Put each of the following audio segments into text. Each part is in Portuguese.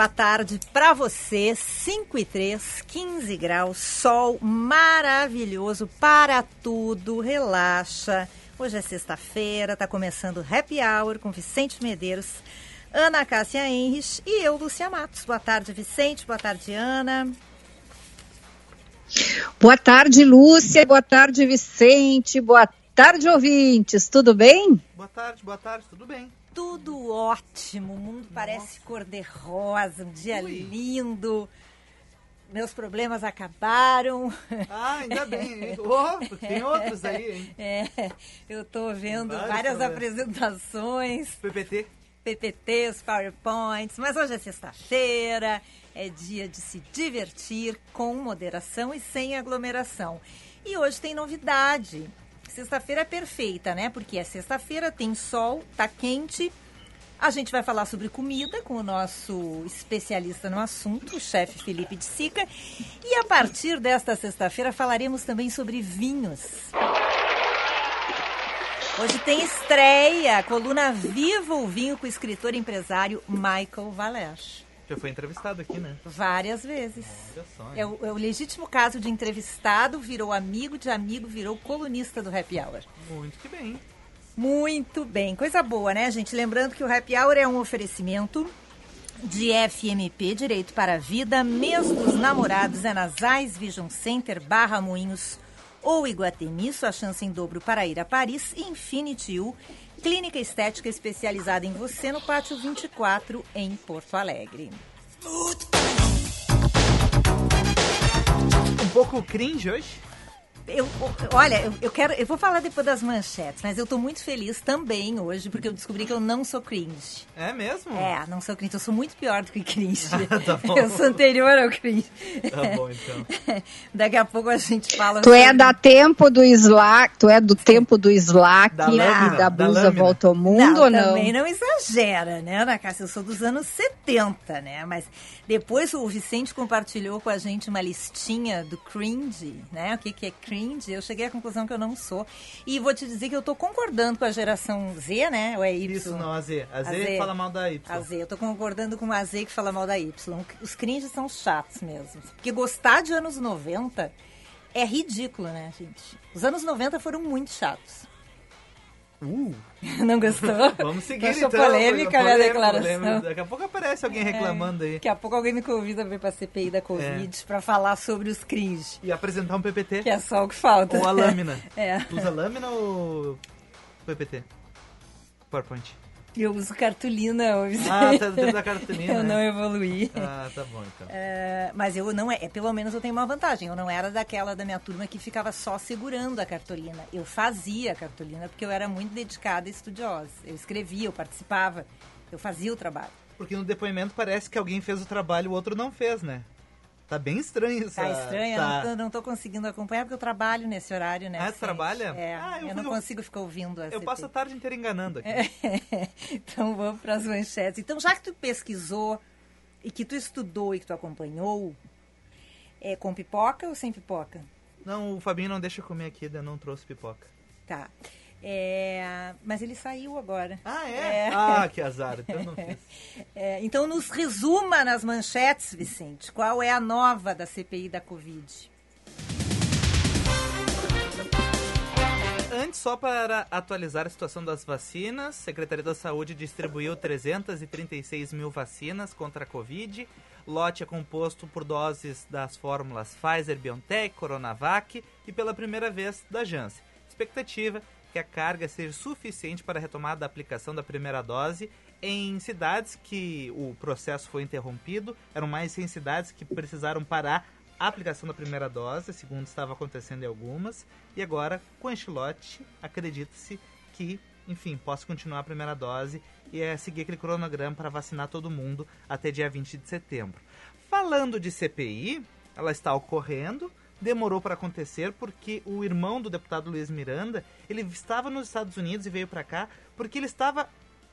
Boa tarde para você. 5 e 3, 15 graus, sol maravilhoso para tudo. Relaxa. Hoje é sexta-feira, tá começando Happy Hour com Vicente Medeiros, Ana Cássia Henrich e eu, Lúcia Matos. Boa tarde, Vicente. Boa tarde, Ana. Boa tarde, Lúcia. Boa tarde, Vicente. Boa tarde, ouvintes. Tudo bem? Boa tarde, boa tarde, tudo bem tudo ótimo, o mundo Nossa. parece cor-de-rosa, um dia Ui. lindo. Meus problemas acabaram. Ah, ainda bem. Oh, tem outros aí, hein? É, eu estou vendo várias problemas. apresentações. PPT. PPTs, PowerPoints, mas hoje é sexta-feira, é dia de se divertir com moderação e sem aglomeração. E hoje tem novidade. Sexta-feira é perfeita, né? Porque é sexta-feira, tem sol, tá quente. A gente vai falar sobre comida com o nosso especialista no assunto, o chefe Felipe de Sica. E a partir desta sexta-feira falaremos também sobre vinhos. Hoje tem estreia, coluna Viva o Vinho com o escritor e empresário Michael Valech. Já foi entrevistado aqui, né? Várias vezes. É o, é o, legítimo caso de entrevistado, virou amigo de amigo, virou colunista do Happy Hour. Muito que bem. Muito bem. Coisa boa, né, gente? Lembrando que o Happy Hour é um oferecimento de FMP Direito para a Vida, mês dos namorados é nas Ais Vision Center, Barra Moinhos ou Iguatemi, sua chance em dobro para ir a Paris, Infinity U, Clínica Estética especializada em você no Pátio 24, em Porto Alegre. Um pouco cringe hoje? Eu, olha, eu, eu, quero. Eu vou falar depois das manchetes, mas eu tô muito feliz também hoje, porque eu descobri que eu não sou cringe. É mesmo? É, não sou cringe. Eu sou muito pior do que cringe. tá bom. Eu sou anterior ao cringe. Tá bom, então. Daqui a pouco a gente fala. Tu é é da tempo do Slack, tu é do tempo do Slack da, lâmina, da blusa da volta ao mundo não, ou não? Também não exagera, né, Ana Cássia? Eu sou dos anos 70, né? Mas depois o Vicente compartilhou com a gente uma listinha do cringe, né? O que, que é cringe? Eu cheguei à conclusão que eu não sou. E vou te dizer que eu tô concordando com a geração Z, né? Ou é Y? Isso, não, a Z. A Z, a Z fala mal da Y. A Z. Eu tô concordando com a Z que fala mal da Y. Os cringes são chatos mesmo. Porque gostar de anos 90 é ridículo, né, gente? Os anos 90 foram muito chatos. Uh. Não gostou? Vamos seguir Achou então. polêmica a minha declaração. Polêmica. Daqui a pouco aparece alguém é. reclamando é, aí. Daqui a pouco alguém me convida para a CPI da Covid é. para falar sobre os cringe. E apresentar um PPT. Que é só o que falta. Ou a lâmina. é. Tu usa lâmina ou PPT? PowerPoint. Eu uso cartolina hoje. Ah, tá dentro da cartolina. eu não evoluí. Ah, tá bom então. É, mas eu não é, é, pelo menos eu tenho uma vantagem. Eu não era daquela da minha turma que ficava só segurando a cartolina. Eu fazia a cartolina porque eu era muito dedicada e estudiosa. Eu escrevia, eu participava, eu fazia o trabalho. Porque no depoimento parece que alguém fez o trabalho e o outro não fez, né? Tá bem estranho isso. Tá estranho, tá... eu não tô, não tô, conseguindo acompanhar porque eu trabalho nesse horário, né? Ah, você trabalha? É, ah, eu, eu não eu, consigo ficar ouvindo. eu passo a tarde inteira enganando aqui. Então vamos para as manchetes. Então, já que tu pesquisou e que tu estudou e que tu acompanhou, é com pipoca ou sem pipoca? Não, o Fabinho não deixa comer aqui, eu não trouxe pipoca. Tá. É, mas ele saiu agora. Ah, é? é. Ah, que azar. Então não fiz. É, então nos resuma nas manchetes, Vicente. Qual é a nova da CPI da Covid? Antes, só para atualizar a situação das vacinas, a Secretaria da Saúde distribuiu 336 mil vacinas contra a Covid. Lote é composto por doses das fórmulas Pfizer, BioNTech, Coronavac e pela primeira vez da Janssen. Expectativa que a carga seja suficiente para a retomada da aplicação da primeira dose em cidades que o processo foi interrompido, eram mais 100 cidades que precisaram parar a aplicação da primeira dose, segundo estava acontecendo em algumas, e agora, com este lote, acredita-se que, enfim, possa continuar a primeira dose e é seguir aquele cronograma para vacinar todo mundo até dia 20 de setembro. Falando de CPI, ela está ocorrendo, demorou para acontecer porque o irmão do deputado Luiz Miranda, ele estava nos Estados Unidos e veio para cá porque ele estava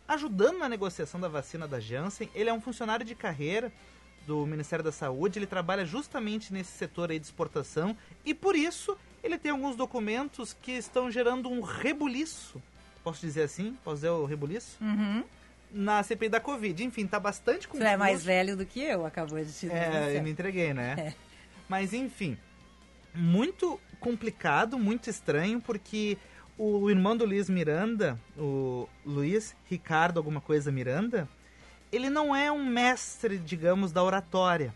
ajudando na negociação da vacina da Janssen. Ele é um funcionário de carreira do Ministério da Saúde, ele trabalha justamente nesse setor aí de exportação e por isso ele tem alguns documentos que estão gerando um rebuliço. Posso dizer assim? Posso dizer o rebuliço? Uhum. Na CPI da Covid. Enfim, tá bastante confuso. Você é mais velho do que eu, acabou de te dizer. É, eu me entreguei, né? É. Mas enfim, muito complicado, muito estranho, porque o irmão do Luiz Miranda, o Luiz Ricardo alguma coisa Miranda, ele não é um mestre, digamos, da oratória.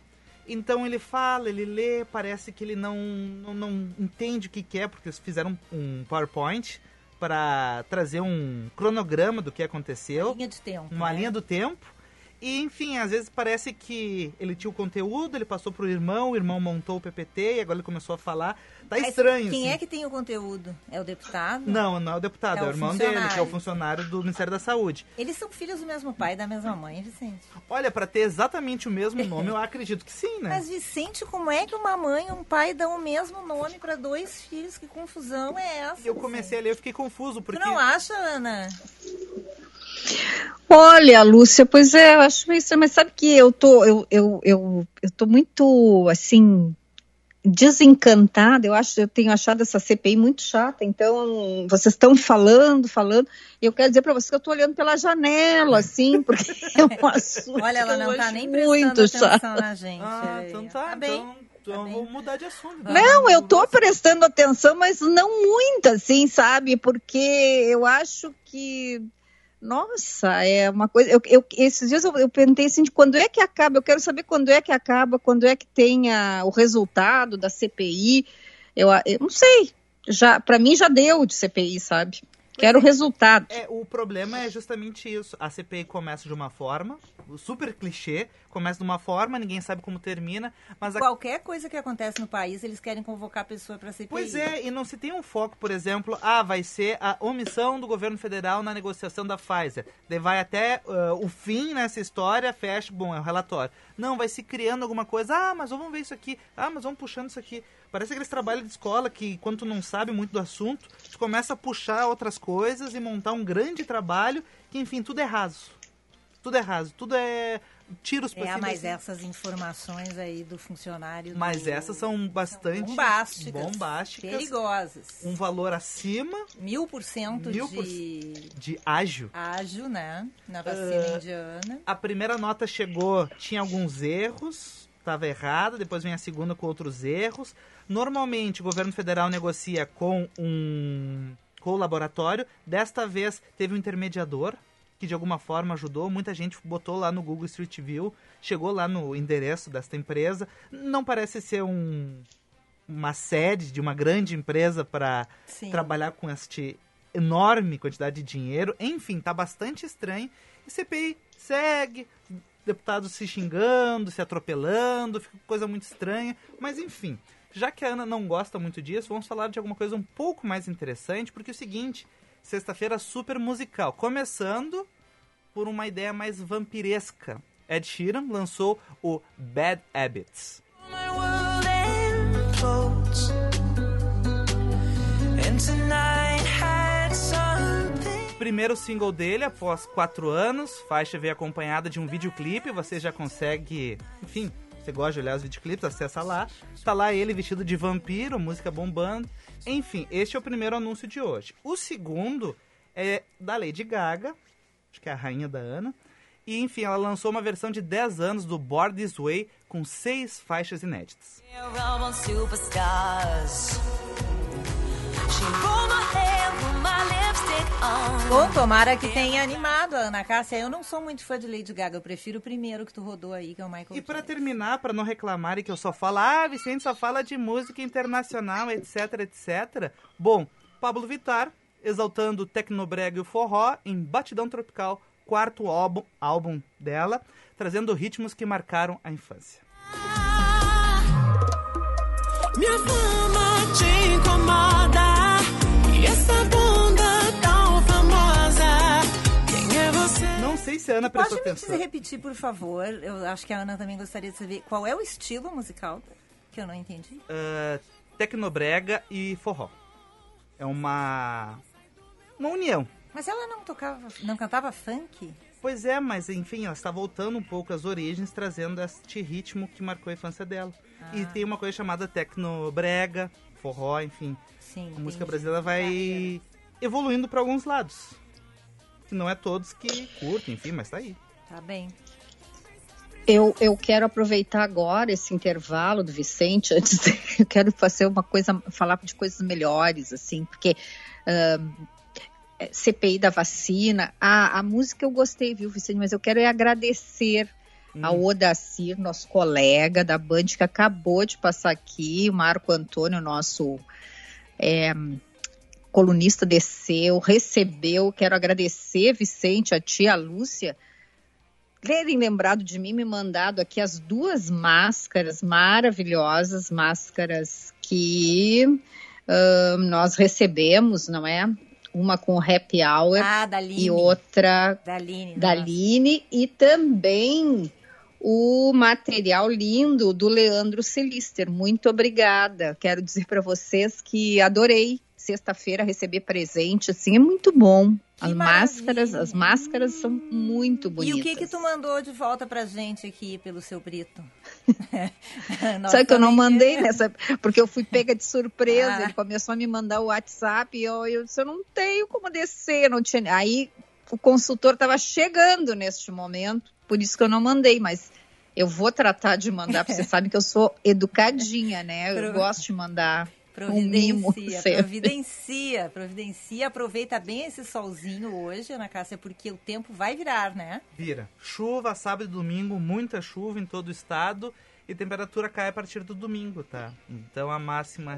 Então ele fala, ele lê, parece que ele não, não, não entende o que, que é, porque eles fizeram um PowerPoint para trazer um cronograma do que aconteceu, Linha de tempo. uma né? linha do tempo. E enfim, às vezes parece que ele tinha o conteúdo, ele passou pro irmão, o irmão montou o PPT e agora ele começou a falar. Tá Mas estranho, Quem assim. é que tem o conteúdo? É o deputado? Não, não é o deputado, É é, o irmão dele, que é o funcionário. do Ministério da Saúde. Eles são filhos do mesmo pai e da mesma mãe, Vicente. Olha, para ter exatamente o mesmo nome, eu acredito que sim, né? Mas, Vicente, como é que uma mãe e um pai dão o mesmo nome para dois filhos? Que confusão é essa? Eu comecei a ler, eu fiquei confuso, Tu porque não acha, Ana? Olha, Lúcia, pois é, eu acho isso, mas sabe que eu tô, eu, eu, eu, eu tô muito, assim, desencantada, eu acho, eu tenho achado essa CPI muito chata, então vocês estão falando, falando, e eu quero dizer para vocês que eu tô olhando pela janela, assim, porque é um assunto Olha, ela não tá acho nem muito prestando chato. atenção na gente. Ah, então tá, bem. então, então bem. vou mudar de assunto. então. Não, eu tô prestando atenção, mas não muito, assim, sabe? Porque eu acho que. Nossa, é uma coisa. Eu, eu- esses dias eu, eu perguntei assim: de quando é que acaba? Eu quero saber quando é que acaba, quando é que tenha o resultado da CPI. Eu, eu não sei. Já, para mim já deu de CPI, sabe? Quero o resultado. É, o problema é justamente isso. A CPI começa de uma forma, super clichê, começa de uma forma, ninguém sabe como termina, mas a Qualquer coisa que acontece no país, eles querem convocar a pessoa para CPI. Pois é, e não se tem um foco, por exemplo, ah, vai ser a omissão do governo federal na negociação da Pfizer. Daí vai até ah, o fim nessa história, fecha, bom, é o relatório. Não, vai se criando alguma coisa, ah, mas vamos ver isso aqui, ah, mas vamos puxando isso aqui. Parece aqueles trabalhos de escola que, quando tu não sabe muito do assunto, tu começa a puxar outras coisas e montar um grande trabalho que, enfim, tudo é raso. Tudo é raso, tudo é tiros pra É, mas assim. essas informações aí do funcionário. Mas do- essas são bastante bombásticas, bombásticas, perigosas. um valor acima Mil por cento de de ágil. ágil, né? Na vacina Ah, indiana. A primeira nota chegou, tinha alguns erros, estava errada, depois vem a segunda com outros erros. Normalmente o governo federal negocia com um com o laboratório. Desta vez teve um intermediador que de alguma forma ajudou. Muita gente botou lá no Google Street View, chegou lá no endereço desta empresa. Não parece ser um uma sede de uma grande empresa para trabalhar com este enorme quantidade de dinheiro. Enfim, tá bastante estranho. E CPI segue, deputados se xingando, se atropelando, fica coisa muito estranha. Mas enfim, já que a Ana não gosta muito disso, vamos falar de alguma coisa um pouco mais interessante, porque é o seguinte, sexta-feira super musical, começando por uma ideia mais vampiresca. Ed Sheeran lançou o Bad Habits. Primeiro single dele após quatro anos. Faixa veio acompanhada de um videoclipe. Você já consegue, enfim, você gosta de olhar os videoclipes, acessa lá. Tá lá ele vestido de vampiro, música bombando. Enfim, este é o primeiro anúncio de hoje. O segundo é da Lady Gaga, acho que é a rainha da Ana. E enfim, ela lançou uma versão de 10 anos do Board This Way com seis faixas inéditas. Bom, tomara que tenha animado a Ana Cássia. Eu não sou muito fã de Lady Gaga. Eu prefiro o primeiro que tu rodou aí, que é o Michael E pra Jackson. terminar, pra não reclamarem que eu só falo, ah, Vicente só fala de música internacional, etc, etc. Bom, Pablo Vittar exaltando o tecnobrega e o forró em Batidão Tropical quarto álbum, álbum dela, trazendo ritmos que marcaram a infância. Minha fama te incomoda. Se a Ana prestou Pode me atenção. dizer, repetir, por favor? Eu acho que a Ana também gostaria de saber qual é o estilo musical que eu não entendi. Ah, tecnobrega e forró. É uma uma união. Mas ela não tocava, não cantava funk? Pois é, mas enfim, ela está voltando um pouco às origens, trazendo este ritmo que marcou a infância dela. E tem uma coisa chamada tecnobrega, forró, enfim. Sim. A música brasileira vai evoluindo para alguns lados. Que não é todos que curtem, enfim, mas tá aí. Tá bem. Eu, eu quero aproveitar agora esse intervalo do Vicente, antes de, eu quero fazer uma coisa, falar de coisas melhores, assim, porque ahn, é, CPI da vacina, a, a música eu gostei, viu, Vicente, mas eu quero é agradecer ao Odacir, nosso colega da Band, que acabou de passar aqui, o Marco Antônio, nosso é, colunista desceu, recebeu, quero agradecer, Vicente, a tia Lúcia, terem lembrado de mim, me mandado aqui as duas máscaras maravilhosas, máscaras que ahn, nós recebemos, não é? Uma com happy hour Ah, e outra Da Aline. da. Aline e também o material lindo do Leandro Celister. Muito obrigada. Quero dizer para vocês que adorei sexta-feira receber presente, assim, é muito bom. Que As máscaras, maravilha. as máscaras são muito E bonitas. o que que tu mandou de volta pra gente aqui pelo seu Brito? Sabe que eu não mandei nessa, porque eu fui pega de surpresa. Ah. Ele começou a me mandar o WhatsApp e eu, eu disse, eu não tenho como descer, não tinha. Aí o consultor estava chegando neste momento, por isso que eu não mandei, mas eu vou tratar de mandar, porque você sabe que eu sou educadinha, né? Eu gosto de mandar um mimo. Providencia, sempre. providencia, providencia. Aproveita bem esse solzinho hoje, Ana Cássia, porque o tempo vai virar, né? Vira. Chuva, sábado e domingo, muita chuva em todo o estado e temperatura cai a partir do domingo, tá? Então a máxima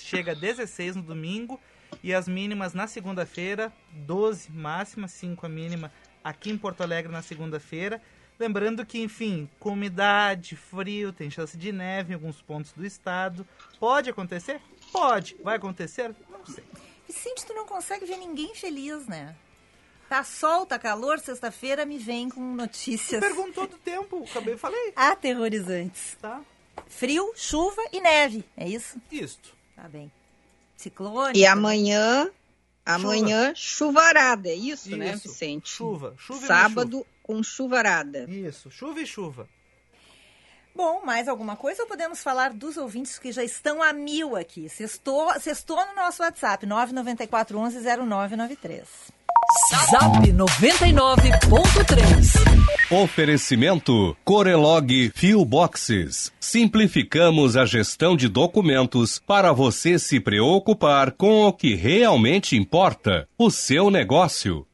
chega a 16 no domingo e as mínimas na segunda-feira, 12 máxima, 5 a mínima aqui em Porto Alegre na segunda-feira. Lembrando que, enfim, com umidade, frio, tem chance de neve em alguns pontos do estado. Pode acontecer? Pode. Vai acontecer? Não sei. Vicente, tu não consegue ver ninguém feliz, né? Tá sol, tá calor, sexta-feira me vem com notícias Perguntou do tempo, acabei falei, aterrorizantes. tá? Frio, chuva e neve, é isso? Isto. Tá bem. Ciclone. E amanhã, amanhã, chuvarada, é isso, né, Isso. Vicente? Chuva, chuva e Sábado com chuvarada. Isso, chuva e chuva. Bom, mais alguma coisa ou podemos falar dos ouvintes que já estão a mil aqui? Sextou, sextou no nosso WhatsApp, 994110993. Zap 99.3. Oferecimento Corelog Fio Boxes. Simplificamos a gestão de documentos para você se preocupar com o que realmente importa, o seu negócio.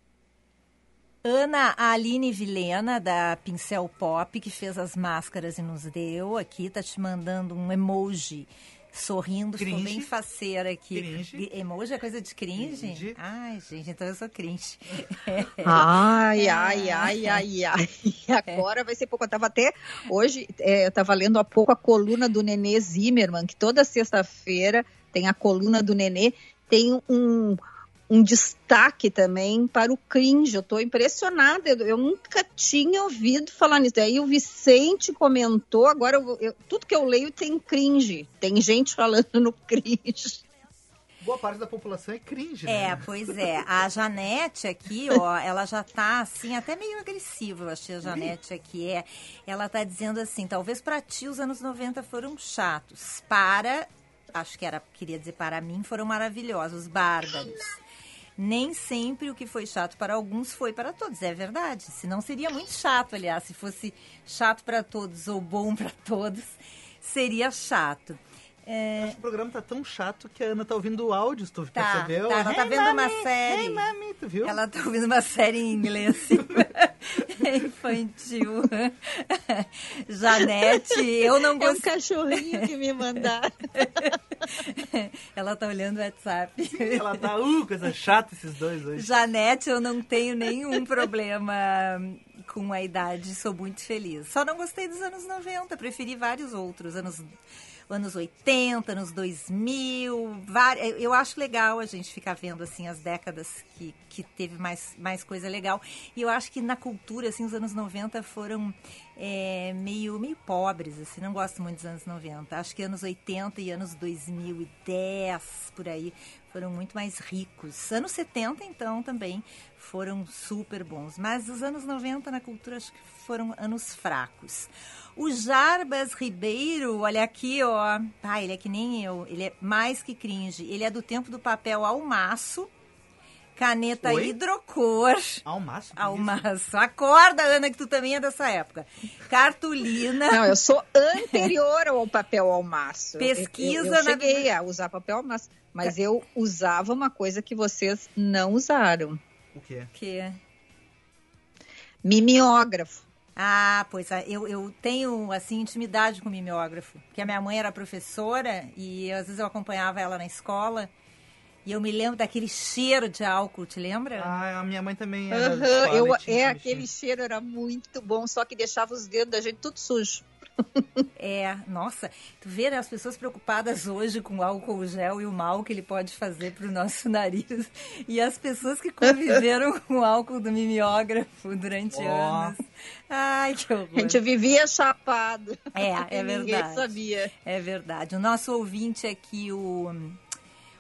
Ana Aline Vilena, da Pincel Pop, que fez as máscaras e nos deu aqui, tá te mandando um emoji sorrindo, ficou Cringe. bem faceira aqui. Cringe. Emoji é coisa de cringe? Cringe. Ai, gente, então eu sou cringe. Ai, ai, ai, ai, ai. Agora vai ser pouco. Eu tava até hoje, é, eu tava lendo há pouco a coluna do Nenê Zimmermann, que toda sexta-feira tem a coluna do Nenê, tem um, um destaque também para o cringe. Eu tô impressionada, eu, eu nunca tinha ouvido falar nisso. Aí o Vicente comentou, agora eu- eu- tudo que eu leio tem cringe. Tem gente falando no cringe. Boa parte da população é cringe, É, né? pois é. A Janete aqui, ó, ela já tá assim, até meio agressiva, eu achei a Janete aqui. É, ela tá dizendo assim, talvez pra ti os anos 90 foram chatos. Para, acho que era, queria dizer para mim, foram maravilhosos, bárbaros. Nem sempre o que foi chato para alguns foi para todos, é verdade. Senão seria muito chato, aliás, se fosse chato para todos ou bom para todos, seria chato. É, Acho que o programa tá tão chato que a Ana tá ouvindo áudios, tu Tá, percebeu? tá, ela tá Hey, vendo uma mami, série. Hey, mami, tu viu? ela tá ouvindo uma série em inglês é infantil. Janete, eu não É um gostei. cachorrinho que me mandaram. Ela tá olhando o WhatsApp. Ela tá, uh, coisa chata esses dois hoje. Janete, eu não tenho nenhum problema com a idade, sou muito feliz. Só não gostei dos anos 90, preferi vários outros, anos anos 80, anos 2000, vari- eu acho legal a gente ficar vendo assim as décadas que, que teve mais, mais coisa legal. E eu acho que na cultura assim os anos 90 foram é, meio meio pobres, assim, não gosto muito dos anos 90. Acho que anos 80 e anos 2010 por aí foram muito mais ricos. Anos 70, então, também foram super bons. Mas os anos 90 na cultura acho que foram anos fracos. O Jarbas Ribeiro, olha aqui, ó. Ah, ele é que nem eu. Ele é mais que cringe. Ele é do tempo do papel almaço, caneta Oi? hidrocor. Ao máximo. Almaço. Acorda, Ana, que tu também é dessa época. Cartolina. Não, eu sou anterior ao papel almaço. Pesquisa Eu, eu, na- eu cheguei a usar papel almaço, mas eu usava uma coisa que vocês não usaram. O quê? Que... Mimeógrafo. Ah, pois é, eu, eu tenho, assim, intimidade com o mimeógrafo. Porque a minha mãe era professora e às vezes eu acompanhava ela na escola. E eu me lembro daquele cheiro de álcool, te lembra? Ah, a minha mãe também era escola eu, é, aquele cheiro era muito bom, só que deixava os dedos da gente tudo sujo. É, nossa, tu vê né, as pessoas preocupadas hoje com o álcool gel e o mal que ele pode fazer pro nosso nariz. E as pessoas que conviveram com o álcool do mimeógrafo durante Ó. anos. Ai, que horror. A gente vivia chapado. É, é E Ninguém verdade. sabia. É verdade. O nosso ouvinte aqui, o,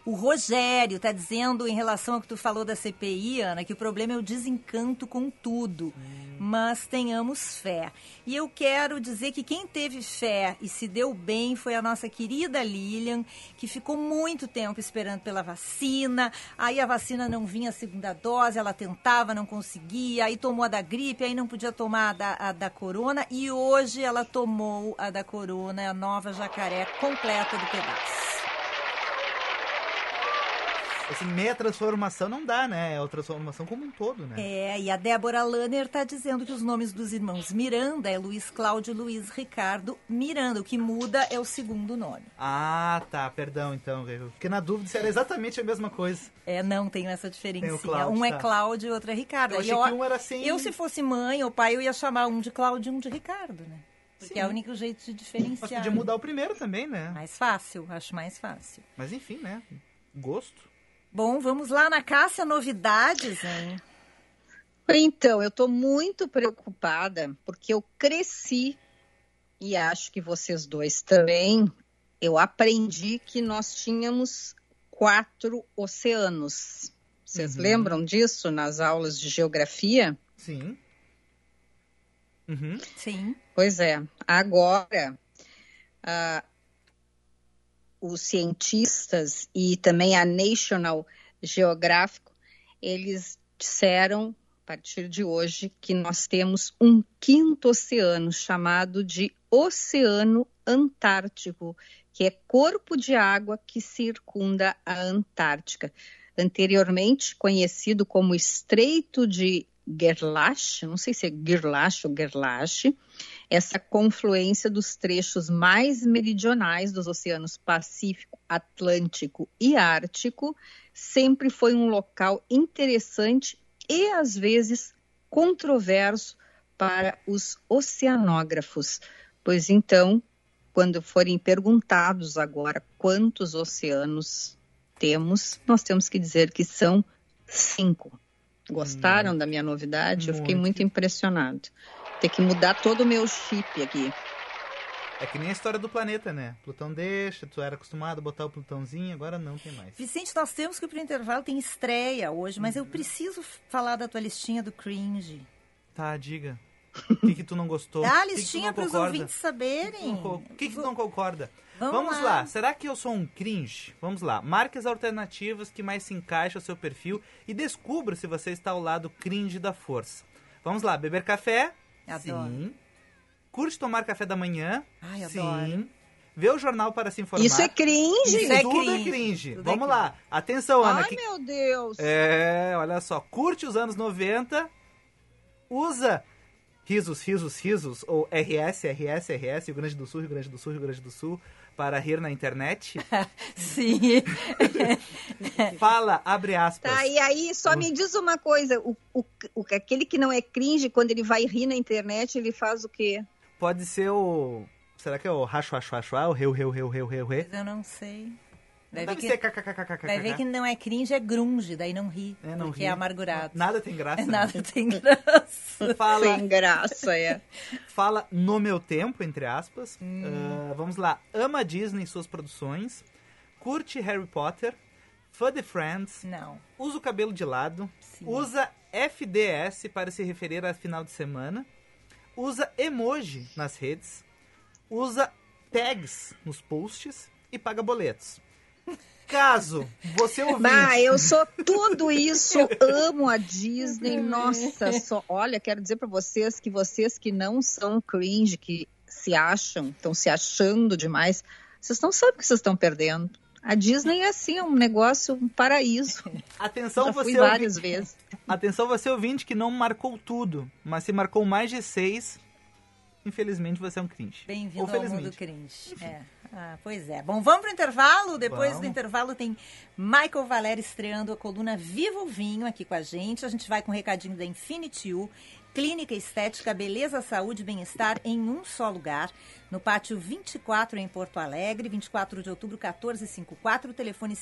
o Rogério, está dizendo em relação ao que tu falou da CPI, Ana, que o problema é o desencanto com tudo. Mas tenhamos fé. E eu quero dizer que quem teve fé e se deu bem foi a nossa querida Lilian, que ficou muito tempo esperando pela vacina. Aí a vacina não vinha a segunda dose, ela tentava, não conseguia. Aí tomou a da gripe, aí não podia tomar a da, a da corona. E hoje ela tomou a da corona, a nova jacaré completa do pedaço. Assim, meia transformação não dá, né? É a transformação como um todo, né? É, e a Débora Lanner está dizendo que os nomes dos irmãos Miranda é Luiz Cláudio Luiz Ricardo Miranda. O que muda é o segundo nome. Ah, tá, perdão então. Eu fiquei na dúvida se era exatamente a mesma coisa. É, não tem essa diferença. Um é tá. Cláudio e outro é Ricardo. Eu achei que um era sem- Eu, se fosse mãe ou pai, eu ia chamar um de Cláudio e um de Ricardo, né? Porque Sim. é o único jeito de Mas diferenciar. podia mudar o primeiro também, né? Mais fácil, acho mais fácil. Mas enfim, né? Gosto. Bom, vamos lá na Cássia Novidades, hein? Então, eu estou muito preocupada porque eu cresci e acho que vocês dois também. Eu aprendi que nós tínhamos quatro oceanos. Vocês Uhum. lembram disso nas aulas de geografia? Sim. Uhum. Sim. Pois é. Agora, ah, os cientistas e também a National Geographic, eles disseram, a partir de hoje, que nós temos um quinto oceano chamado de Oceano Antártico, que é corpo de água que circunda a Antártica. Anteriormente conhecido como Estreito de Gerlache, não sei se é Gerlache ou Gerlache, essa confluência dos trechos mais meridionais dos oceanos Pacífico, Atlântico e Ártico sempre foi um local interessante e às vezes controverso para os oceanógrafos, pois então, quando forem perguntados agora quantos oceanos temos, nós temos que dizer que são cinco. Gostaram da minha novidade? Eu fiquei Muito. muito impressionado. Ter que mudar todo o meu chip aqui. É que nem a história do planeta, né? Plutão deixa, tu era acostumado a botar o Plutãozinho, agora não tem mais. Vicente, nós temos que ir pro intervalo, tem estreia hoje, mas eu preciso falar da tua listinha do cringe. Tá, diga. O que, que tu não gostou? Dá a O que que tu listinha para os concorda? ouvintes O saberem. que, que tu não concorda? Vamos Vamos, lá. lá. Será que eu sou um cringe? Vamos lá. Marque as alternativas que mais se encaixam ao seu perfil e descubra se você está ao lado cringe da força. Vamos lá. Beber café? Adoro. Sim. Curte tomar café da manhã? Ai, Sim. adoro. Vê o jornal para se informar. Isso é cringe. Isso é Tudo é cringe. cringe. Tudo é Vamos cringe. lá. Atenção, Ana. Ai, que- meu Deus. É, olha só. Curte os anos 90. Usa risos, risos, risos. Ou RS, RS, RS. Rio Grande do Sul, Rio Grande do Sul, Rio Grande do Sul. Para rir na internet. Sim. Fala, abre aspas. Tá, e aí só me diz uma coisa, o, o, o- aquele que não é cringe, quando ele vai rir na internet, ele faz o quê? Pode ser o... Será que é o racho, racho, racho, o reu, reu, reu, reu, reu, reu? Mas eu não sei. Vai ver, que, ser vai ver que não é cringe, é grunge, daí não ri. É, não porque ri. é amargurado. Nada tem graça. É né? nada tem graça. Fala, Sem graça, é. fala no meu tempo, entre aspas. Hum. Ah, vamos lá. Ama Disney e suas produções. Curte Harry Potter. Fã de Friends. Não. Usa o cabelo de lado. Sim. Usa FDS para se referir a final de semana. Usa emoji nas redes. Usa tags nos posts. E paga boletos. Caso você ouvinte... Bah, eu sou tudo isso, amo a Disney, nossa, só, olha, quero dizer para vocês que vocês que não são cringe, que se acham, estão se achando demais, vocês não sabem o que vocês estão perdendo. A Disney é assim, é um negócio, um paraíso. Atenção Já fui você várias ouvinte, vezes. Atenção você ouvinte que não marcou tudo, mas se marcou mais de seis, infelizmente você é um cringe. Bem-vindo ao mundo cringe. É. Ah, pois é. Bom, vamos pro intervalo. Depois do Vamos. intervalo tem Michael Valério estreando a coluna Viva o Vinho aqui com a gente. A gente vai com um recadinho da Infinity U. Clínica Estética, Beleza, Saúde e Bem-Estar em um só lugar. No pátio 24 em Porto Alegre, 24 de outubro, 1454, telefone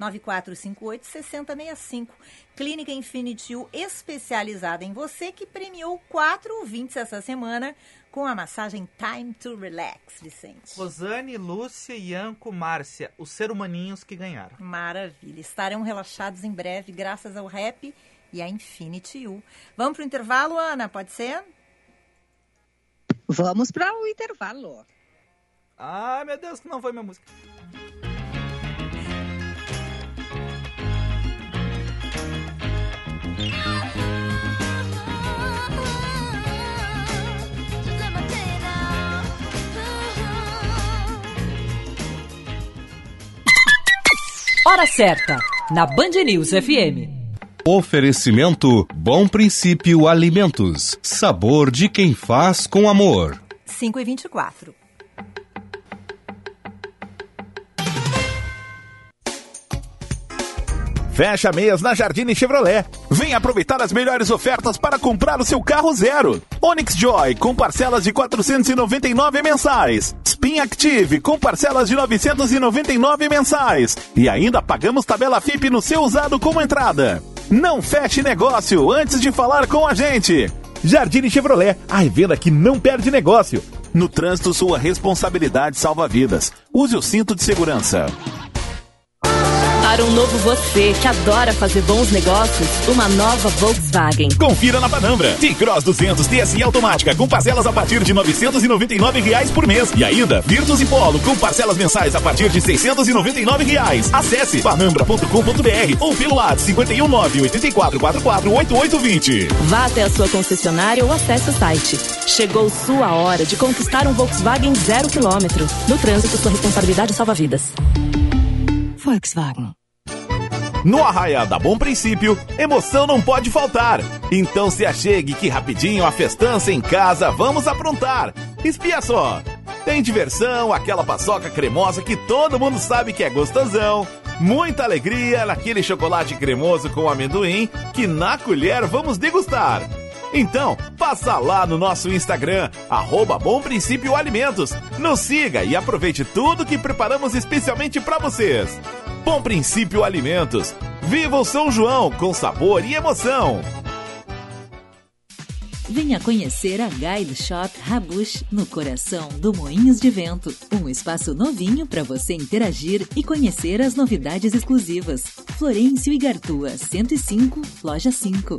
519-9458-6065. Clínica Infinity U, especializada em você, que premiou quatro ouvintes essa semana com a massagem Time to Relax, Vicente. Rosane, Lúcia, Ianco, Márcia, os ser humaninhos que ganharam. Maravilha. Estarão relaxados em breve, graças ao rap e à Infinity U. Vamos pro intervalo, Ana? Pode ser? Vamos para o intervalo. Ai, meu Deus, que não foi minha música. Hora certa, na Band News FM. Oferecimento Bom Princípio Alimentos. Sabor de quem faz com amor. 5 e 24. Fecha mês na Jardine Chevrolet. Vem aproveitar as melhores ofertas para comprar o seu carro zero. Onix Joy com parcelas de 499 mensais. Spin Active com parcelas de 999 mensais. E ainda pagamos tabela FIP no seu usado como entrada. Não feche negócio antes de falar com a gente. Jardine Chevrolet, a revenda que não perde negócio. No trânsito, sua responsabilidade salva vidas. Use o cinto de segurança. Para um novo você que adora fazer bons negócios, uma nova Volkswagen. Confira na Panambra. T-Cross 200 TSI automática com parcelas a partir de 999 reais por mês. E ainda, Virtus e Polo com parcelas mensais a partir de 699 reais. Acesse panambra.com.br ou pelo WhatsApp 519 8444 8820. Vá até a sua concessionária ou acesse o site. Chegou sua hora de conquistar um Volkswagen zero quilômetro. No trânsito, sua responsabilidade salva vidas. Volkswagen. No Arraia da Bom Princípio, emoção não pode faltar. Então se achegue que rapidinho a festança em casa vamos aprontar. Espia só! Tem diversão, aquela paçoca cremosa que todo mundo sabe que é gostosão. Muita alegria naquele chocolate cremoso com amendoim que na colher vamos degustar. Então, passa lá no nosso Instagram, arroba Bom Princípio Alimentos. Nos siga e aproveite tudo que preparamos especialmente para vocês. Bom Princípio Alimentos. Viva o São João com sabor e emoção. Venha conhecer a Guide Shop Rabush no coração do Moinhos de Vento. Um espaço novinho para você interagir e conhecer as novidades exclusivas. Florencio e Gartua, 105, loja 5.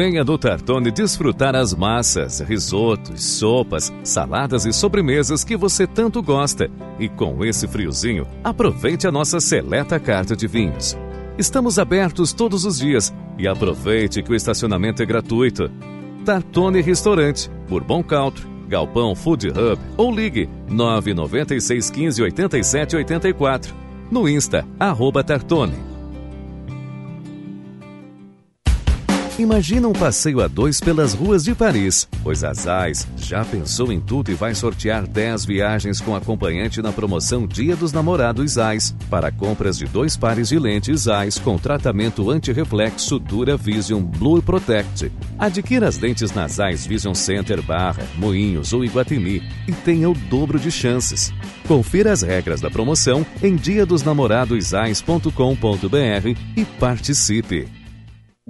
Venha do Tartone desfrutar as massas, risotos, sopas, saladas e sobremesas que você tanto gosta. E com esse friozinho, aproveite a nossa seleta carta de vinhos. Estamos abertos todos os dias e aproveite que o estacionamento é gratuito. Tartone Restaurante, Bourbon Country, Galpão Food Hub ou ligue 996 15 87 84. No Insta, arroba Tartone. Imagina um passeio a dois pelas ruas de Paris, pois a Zais já pensou em tudo e vai sortear 10 viagens com acompanhante na promoção Dia dos Namorados Zais, para compras de dois pares de lentes Zais com tratamento anti-reflexo Dura Vision Blue Protect. Adquira as lentes nas Zais Vision Center Barra, Moinhos ou Iguatemi e tenha o dobro de chances. Confira as regras da promoção em diadosnamoradosais.com.br e participe.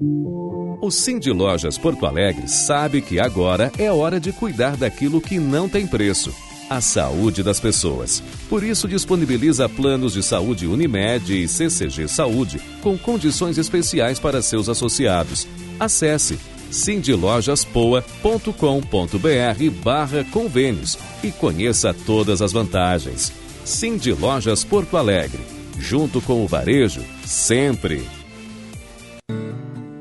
O Cindy Lojas Porto Alegre sabe que agora é hora de cuidar daquilo que não tem preço. A saúde das pessoas. Por isso, disponibiliza planos de saúde Unimed e CCG Saúde com condições especiais para seus associados. Acesse cindylojaspoa.com.br barra convênios e conheça todas as vantagens. Cindy Lojas Porto Alegre. Junto com o varejo, sempre.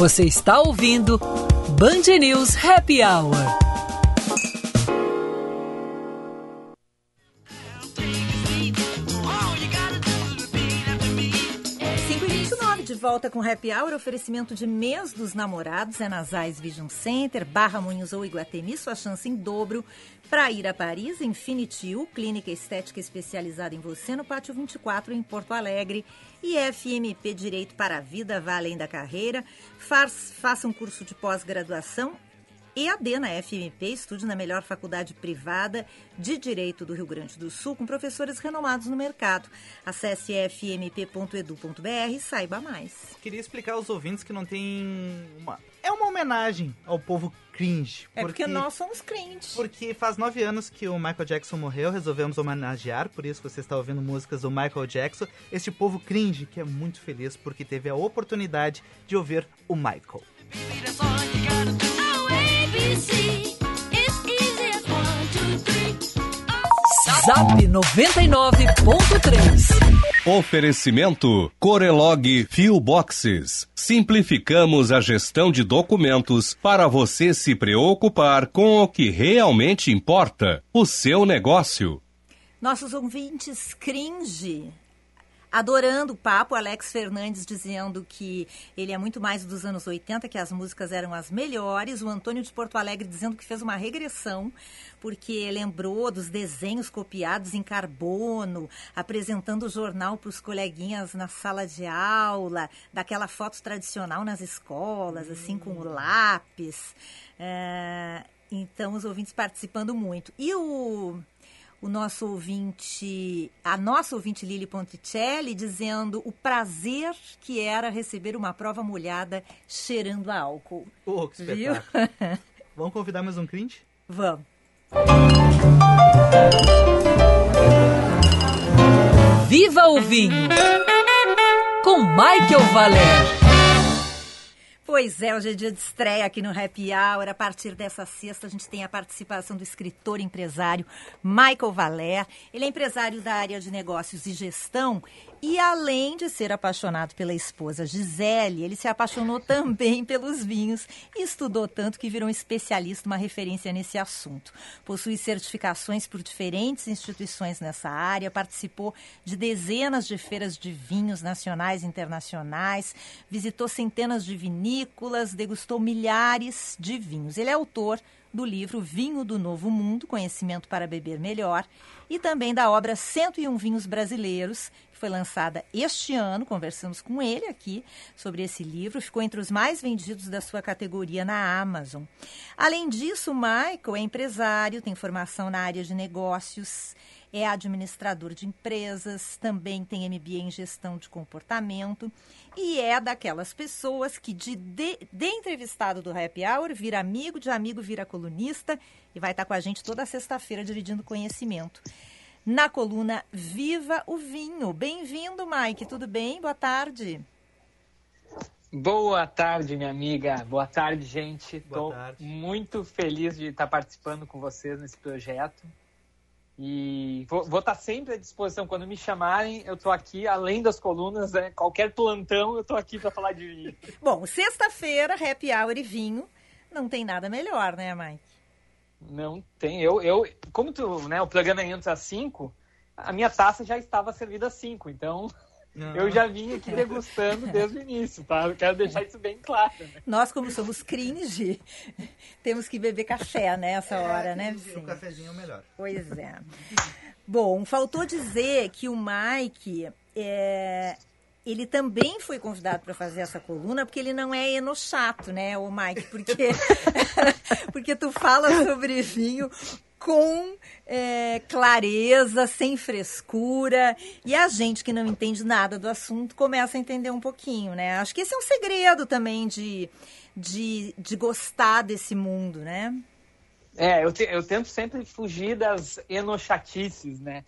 Você está ouvindo Band News Happy Hour. Cinco 29 de volta com Happy Hour, oferecimento de mês dos namorados é na Zais Vision Center, Barra Moinhos ou Iguatemi, sua chance em dobro para ir a Paris, Infinity U, clínica estética especializada em você no Pátio 24 em Porto Alegre e FMP Direito para a Vida, além da carreira. Faz, faça um curso de pós-graduação EAD na FMP, estude na melhor faculdade privada de Direito do Rio Grande do Sul, com professores renomados no mercado. Acesse fmp.edu.br e saiba mais. Queria explicar aos ouvintes que não tem uma... É uma homenagem ao povo cringe. É porque, nós somos cringe. Porque faz nove anos que o Michael Jackson morreu, resolvemos homenagear, por isso você está ouvindo músicas do Michael Jackson. Este povo cringe que é muito feliz porque teve a oportunidade de ouvir o Michael. Zap 99.3. Oferecimento Corelog Fio Boxes. Simplificamos a gestão de documentos para você se preocupar com o que realmente importa, o seu negócio. Nossos ouvintes cringe adorando o papo, Alex Fernandes dizendo que ele é muito mais dos anos 80, que as músicas eram as melhores. O Antônio de Porto Alegre dizendo que fez uma regressão, porque lembrou dos desenhos copiados em carbono, apresentando o jornal para os coleguinhas na sala de aula, daquela foto tradicional nas escolas, assim, com o lápis. É, então, os ouvintes participando muito. E o o nosso ouvinte, a nossa ouvinte Lili Ponticelli, dizendo o prazer que era receber uma prova molhada cheirando a álcool. Oh, que Viu? Vamos convidar mais um cringe? Vamos. Viva o vinho! Com Michael Valer. Pois é, hoje é dia de estreia aqui no Happy Hour. A partir dessa sexta, a gente tem a participação do escritor e empresário Michael Valer. Ele é empresário da área de negócios e gestão E além de ser apaixonado pela esposa Gisele, ele se apaixonou também pelos vinhos e estudou tanto que virou um especialista, uma referência nesse assunto. Possui certificações por diferentes instituições nessa área, participou de dezenas de feiras de vinhos nacionais e internacionais, visitou centenas de vinícolas, degustou milhares de vinhos. Ele é autor do livro Vinho do Novo Mundo, Conhecimento para Beber Melhor, e também da obra 101 Vinhos Brasileiros, que foi lançada este ano. Conversamos com ele aqui sobre esse livro, ficou entre os mais vendidos da sua categoria na Amazon. Além disso, Michael é empresário, tem formação na área de negócios é administrador de empresas, também tem MBA em gestão de comportamento e é daquelas pessoas que de, de, de entrevistado do Happy Hour vira amigo, de amigo vira colunista e vai estar com a gente toda sexta-feira dividindo conhecimento. Na coluna Viva o Vinho. Bem-vindo, Mike. Tudo bem? Boa tarde. Boa tarde, minha amiga. Boa tarde, gente. Estou muito feliz de estar participando com vocês nesse projeto. E vou, vou estar sempre à disposição. Quando me chamarem, eu estou aqui, além das colunas, né? qualquer plantão, eu estou aqui para falar de vinho. Bom, sexta-feira, happy hour e vinho. Não tem nada melhor, né, Mike? Não tem. Eu, eu como tu, né, o programa entra às 5, a minha taça já estava servida às 5, então eu já vim aqui degustando desde o início, tá? Eu quero deixar isso bem claro. Né? Nós, como somos cringe, temos que beber café nessa é, hora, né? Sim. O cafezinho é o melhor. Pois é. Bom, faltou dizer que o Mike é, ele também foi convidado para fazer essa coluna, porque ele não é enochato, né, o Mike? Porque, porque tu fala sobre vinho com é, clareza, sem frescura. E a gente que não entende nada do assunto começa a entender um pouquinho, né? Acho que esse é um segredo também de, de, de gostar desse mundo, né? É, eu, te, eu tento sempre fugir das enochatices, né?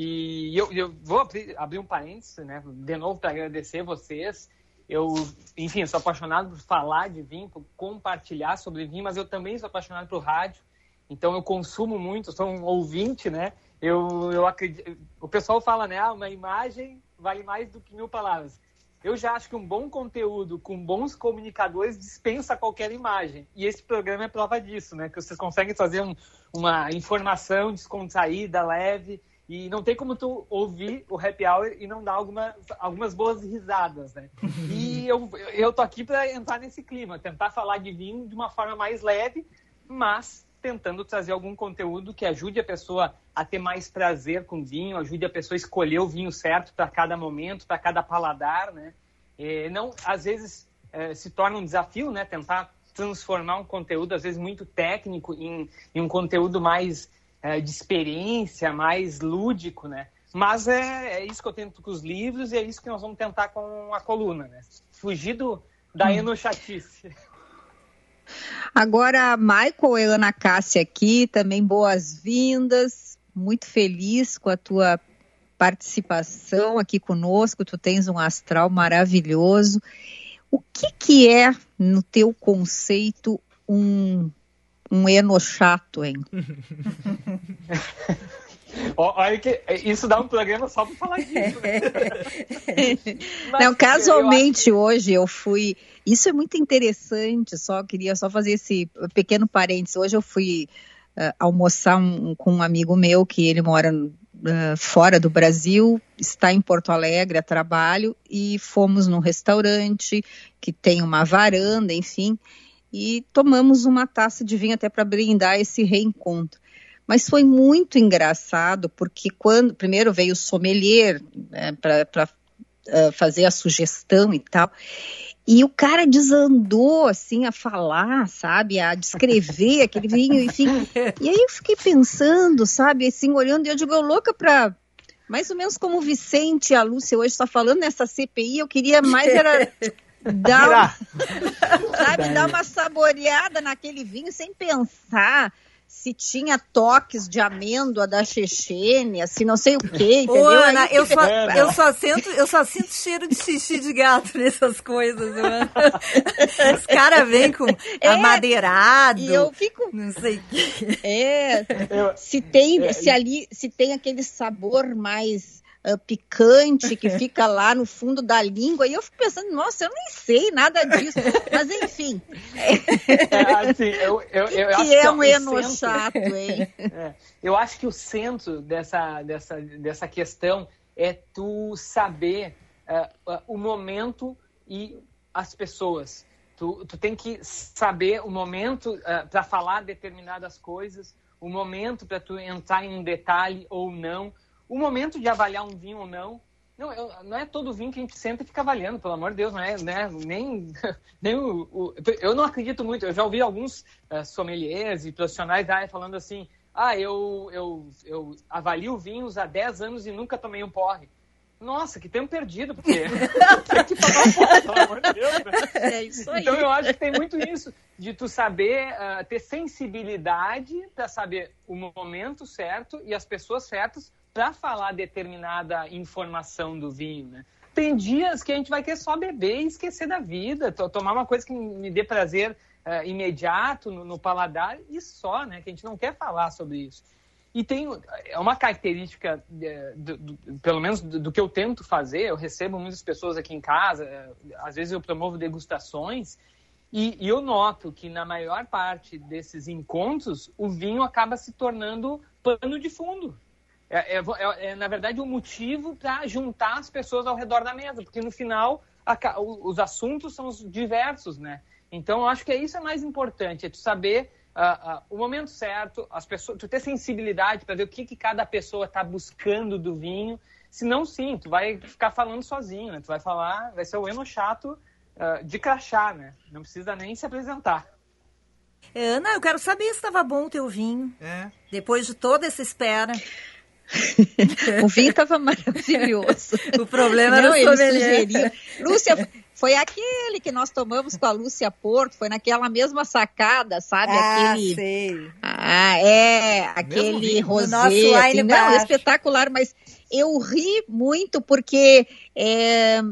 E eu, eu vou abrir, um parênteses, né? De novo, para agradecer vocês. Eu, enfim, sou apaixonado por falar de vinho, por compartilhar sobre vinho, mas eu também sou apaixonado por rádio. Então eu consumo muito, sou um ouvinte, né? Eu, eu acredito. O pessoal fala, né? Ah, uma imagem vale mais do que mil palavras. Eu já acho que um bom conteúdo com bons comunicadores dispensa qualquer imagem. E esse programa é prova disso, né? Que vocês conseguem fazer um, uma informação descontraída, leve. E não tem como tu ouvir o happy hour e não dar alguma, algumas boas risadas, né? E eu, eu tô aqui para entrar nesse clima, tentar falar de vinho de uma forma mais leve, mas tentando trazer algum conteúdo que ajude a pessoa a ter mais prazer com vinho, ajude a pessoa a escolher o vinho certo para cada momento, para cada paladar, né? E não, às vezes é, se torna um desafio, né? Tentar transformar um conteúdo às vezes muito técnico em, em um conteúdo mais é, de experiência, mais lúdico, né? Mas é, é, isso que eu tento com os livros e é isso que nós vamos tentar com a coluna, né? Fugir do, da hum. enochatice. Agora, Michael e Ana Cássia aqui, também boas-vindas. Muito feliz com a tua participação aqui conosco. Tu tens um astral maravilhoso. O que, que é, no teu conceito, um, um enochato, hein? Olha que isso dá um programa só para falar disso. Né? Não, casualmente hoje eu fui isso é muito interessante, só queria só fazer esse pequeno parênteses. Hoje eu fui uh, almoçar um, com um amigo meu que ele mora uh, fora do Brasil, está em Porto Alegre a trabalho e fomos num restaurante que tem uma varanda, enfim, e tomamos uma taça de vinho até para brindar esse reencontro. Mas foi muito engraçado porque quando primeiro veio o sommelier né, para uh, fazer a sugestão e tal. E o cara desandou, assim, a falar, sabe, a descrever aquele vinho, enfim. E aí eu fiquei pensando, sabe, assim, olhando, e eu digo, eu louca pra... Mais ou menos como o Vicente e a Lúcia hoje está falando nessa CPI, eu queria mais era dar, sabe, dar uma saboreada naquele vinho sem pensar se tinha toques de amêndoa da Chechênia, se não sei o quê, entendeu? Ô, Ana, eu, só, eu, só sinto, eu só sinto cheiro de xixi de gato nessas coisas, Ana. Os caras vêm com é, amadeirado, e eu fico... não sei o quê. É, se tem, se ali, se tem aquele sabor mais uh, picante que fica lá no fundo da língua. E eu fico pensando, nossa, eu nem sei nada disso. Mas enfim. É, assim, eu, eu, eu que, acho que é um o eno chato, hein? É, eu acho que o centro dessa, dessa, dessa questão é tu saber eh, eh, o momento e as pessoas. Tu, tu tem que saber o momento para falar determinadas coisas, o momento para tu entrar em um detalhe ou não, o momento de avaliar um vinho ou não. Não, eu- não é todo vinho que a gente senta e fica avaliando, pelo amor de Deus, não é, né? Nem, nem o, o- Eu não acredito muito. Eu já ouvi alguns eh, sommeliers e profissionais da área falando assim: ah, eu, eu, eu avalio vinhos há 10 anos e nunca tomei um porre. Nossa, que tempo perdido, porque tem que tomar um porre, pelo amor de Deus. Né? É isso aí. Então eu acho que tem muito isso, de tu saber ah, ter sensibilidade para saber o momento certo e as pessoas certas para falar determinada informação do vinho, né? Tem dias que a gente vai querer só beber e esquecer da vida, to- tomar uma coisa que me dê prazer ah, imediato no, no paladar e só, né? Que a gente não quer falar sobre isso. E tem é uma característica, eh, do- do- pelo menos do, do que eu tento fazer, eu recebo muitas pessoas aqui em casa, eh, às vezes eu promovo degustações, e, e eu noto que na maior parte desses encontros, o vinho acaba se tornando pano de fundo. É, é- é- é, na verdade, um motivo para juntar as pessoas ao redor da mesa, porque no final o- os assuntos são os diversos, né? Então, eu acho que isso é mais importante, é tu saber ah, ah, o momento certo, as pessoas, tu ter sensibilidade para ver o que, que cada pessoa está buscando do vinho. Senão, sim, tu vai ficar falando sozinho, né? Tu vai falar, vai ser o eno chato ah, de crachá, né? Não precisa nem se apresentar. Ana, eu quero saber se estava bom o teu vinho. É. Depois de toda essa espera. O vinho estava maravilhoso. O problema era Não, o ele sommelier. sugeriu. Lúcia, foi aquele que nós tomamos com a Lúcia Porto, foi naquela mesma sacada, sabe? Ah, aquele. sei. Ah, é, aquele rosé, nosso assim, não, espetacular, mas eu ri muito porque é,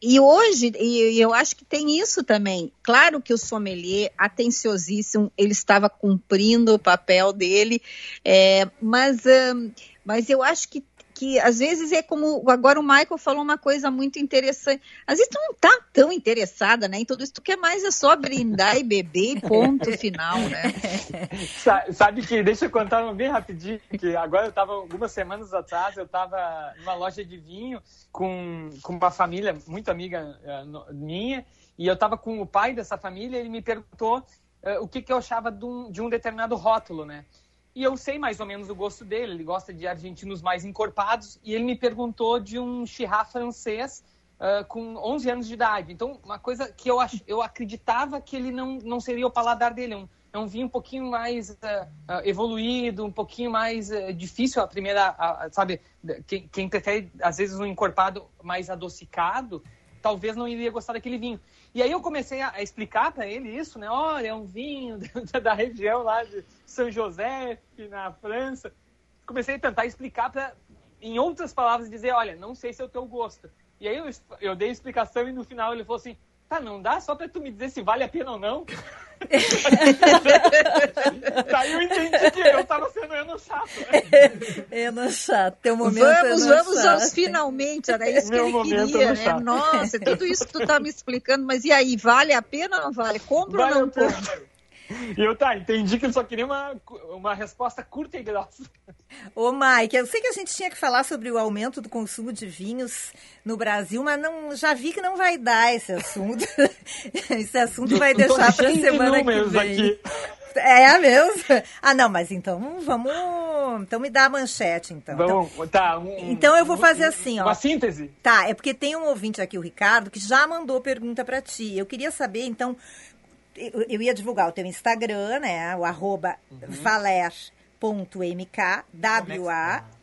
e hoje e, eu acho que tem isso também. Claro que o sommelier, atenciosíssimo, ele estava cumprindo o papel dele, é, mas hum, mas eu acho que que às vezes é como agora o Michael falou uma coisa muito interessante. Às vezes tu não tá tão interessada, né, em tudo isso, tu quer mais é só brindar e beber e ponto final, né? Sa- Sabe que, deixa eu contar um bem rapidinho, que agora eu estava, algumas semanas atrás, eu estava numa loja de vinho com, com uma família muito amiga eh, minha, e eu estava com o pai dessa família, ele me perguntou eh, o que, que eu achava de um, de um determinado rótulo, né? E eu sei mais ou menos o gosto dele, ele gosta de argentinos mais encorpados, e ele me perguntou de um Chirá francês ah, com 11 anos de idade. Então, uma coisa que eu, ach, eu acreditava que ele não, não seria o paladar dele, é um, é um vinho um pouquinho mais ah, ah, evoluído, um pouquinho mais difícil a primeira, sabe, quem, quem prefere às vezes um encorpado mais adocicado, talvez não iria gostar daquele vinho. E aí eu comecei a, explicar para ele isso, né? Olha, é um vinho da, da região lá de São José, na França. Comecei a tentar explicar para, em outras palavras, dizer, olha, não sei se é o teu gosto. E aí eu, eu dei a explicação e no final ele falou assim, tá, não dá só para tu me dizer se vale a pena ou não? Daí eu entendi que eu tava sendo eno chato. Né? Eno chato, teu momento Vamos, vamos chato. aos finalmente, era isso que Meu ele momento queria, né? Nossa, tudo isso que tu tá me explicando, mas e aí, vale a pena ou não vale? Compra Vale ou não compra? E eu, tá, entendi que ele só queria uma, uma resposta curta e grossa. Ô, Mike, eu sei que a gente tinha que falar sobre o aumento do consumo de vinhos no Brasil, mas não, já vi que não vai dar esse assunto. esse assunto vai deixar para de semana que vem. aqui. É mesmo? Ah, não, mas então vamos. Então me dá a manchete, então. Então- Vamos, tá. um- Então eu vou fazer assim, ó. Uma síntese. Tá, é porque tem um ouvinte aqui, o Ricardo, que já mandou pergunta para ti. Eu queria saber, então, eu, eu ia divulgar o teu Instagram, né? O arroba valer.mk, W-A-L-L-E-R.mk.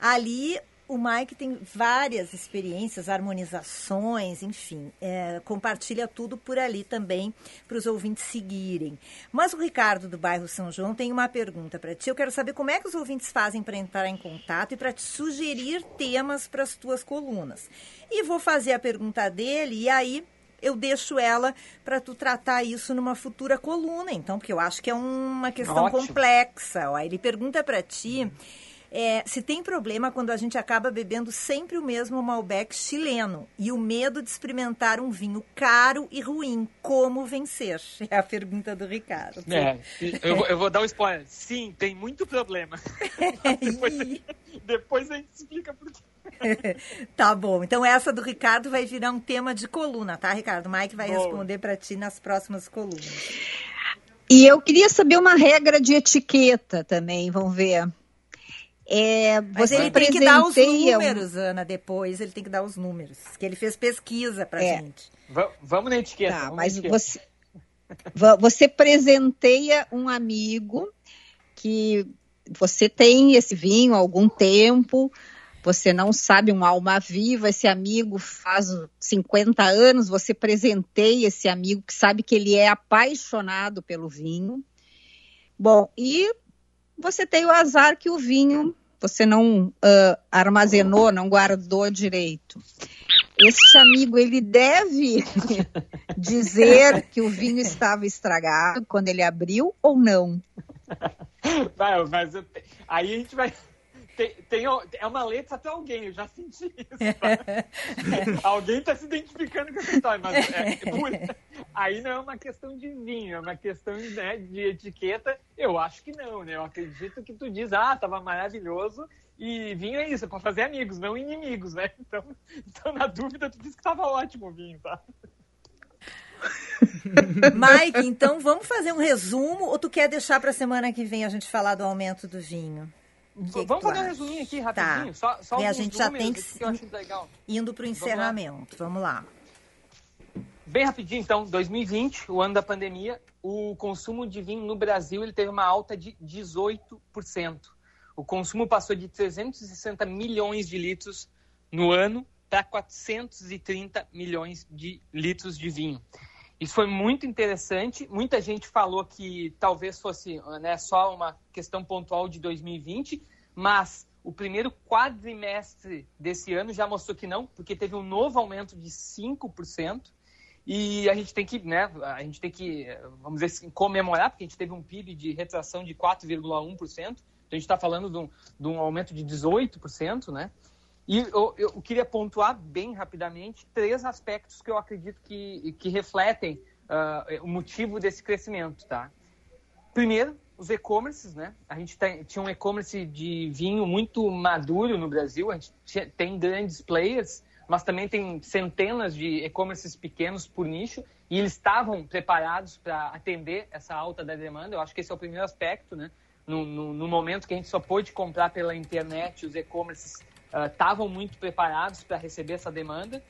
Ali o Mike tem várias experiências, harmonizações, enfim, é, compartilha tudo por ali também para os ouvintes seguirem. Mas o Ricardo do bairro São João tem uma pergunta para ti. Eu quero saber como é que os ouvintes fazem para entrar em contato e para te sugerir temas para as tuas colunas. E vou fazer a pergunta dele e aí eu deixo ela para tu tratar isso numa futura coluna, então, porque eu acho que é uma questão Ótimo. complexa. Ó. Ele pergunta para ti É, se tem problema quando a gente acaba bebendo sempre o mesmo Malbec chileno e o medo de experimentar um vinho caro e ruim, como vencer? É a pergunta do Ricardo. É, eu, eu vou dar um spoiler. Sim, tem muito problema. depois, depois a gente explica por quê. tá bom. Então essa do Ricardo vai virar um tema de coluna, tá, Ricardo? O Mike vai bom. responder para ti nas próximas colunas. E eu queria saber uma regra de etiqueta também, vamos ver. É, Mas ele tem que dar os números, Ana, depois. Ele tem que dar os números. Que ele fez pesquisa pra é. gente. V vamos na etiqueta. Tá, mas etiqueta. Você, você presenteia um amigo que você tem esse vinho há algum tempo, você não sabe uma alma viva, esse amigo faz 50 anos, você presenteia esse amigo que sabe que ele é apaixonado pelo vinho. Bom, e você tem o azar que o vinho você não uh, armazenou, não guardou direito. Este amigo ele deve dizer que o vinho estava estragado quando ele abriu ou não? Vai, mas aí a gente vai tem, tem, é uma letra até alguém, eu já senti isso. Alguém está se identificando com essa história, mas é, é, aí não é uma questão de vinho, é uma questão né, de etiqueta. Eu acho que não, né? Eu acredito que tu diz, ah, tava maravilhoso, e vinho é isso, é para fazer amigos, não inimigos, né? Então, então, na dúvida, tu diz que tava ótimo o vinho, tá? Mike, então vamos fazer um resumo ou tu quer deixar para a semana que vem a gente falar do aumento do vinho? Que Vamos que fazer um resuminho aqui rapidinho. Tá. Só, só e a gente já tem que, que eu acho legal. indo para o encerramento. Vamos lá. Bem rapidinho, então, 2020, o ano da pandemia, o consumo de vinho no Brasil ele teve uma alta de 18%. O consumo passou de 360 milhões de litros no ano para 430 milhões de litros de vinho. Isso foi muito interessante. Muita gente falou que talvez fosse né, só uma questão pontual de 2020, mas o primeiro quadrimestre desse ano já mostrou que não, porque teve um novo aumento de 5%. E a gente tem que, né, a gente tem que, vamos dizer assim, comemorar, porque a gente teve um PIB de retração de 4,1%. Então a gente está falando de um, de um aumento de 18%, né? E eu, eu, queria pontuar bem rapidamente três aspectos que eu acredito que, que refletem uh, o motivo desse crescimento, tá? Primeiro, os e-commerces, né? A gente tem, tinha um e-commerce de vinho muito maduro no Brasil, a gente tinha, tem grandes players, mas também tem centenas de e-commerces pequenos por nicho, e eles estavam preparados para atender essa alta da demanda. Eu acho que esse é o primeiro aspecto, né? No, no, no momento que a gente só pôde comprar pela internet, os e-commerces estavam uh, muito preparados para receber essa demanda.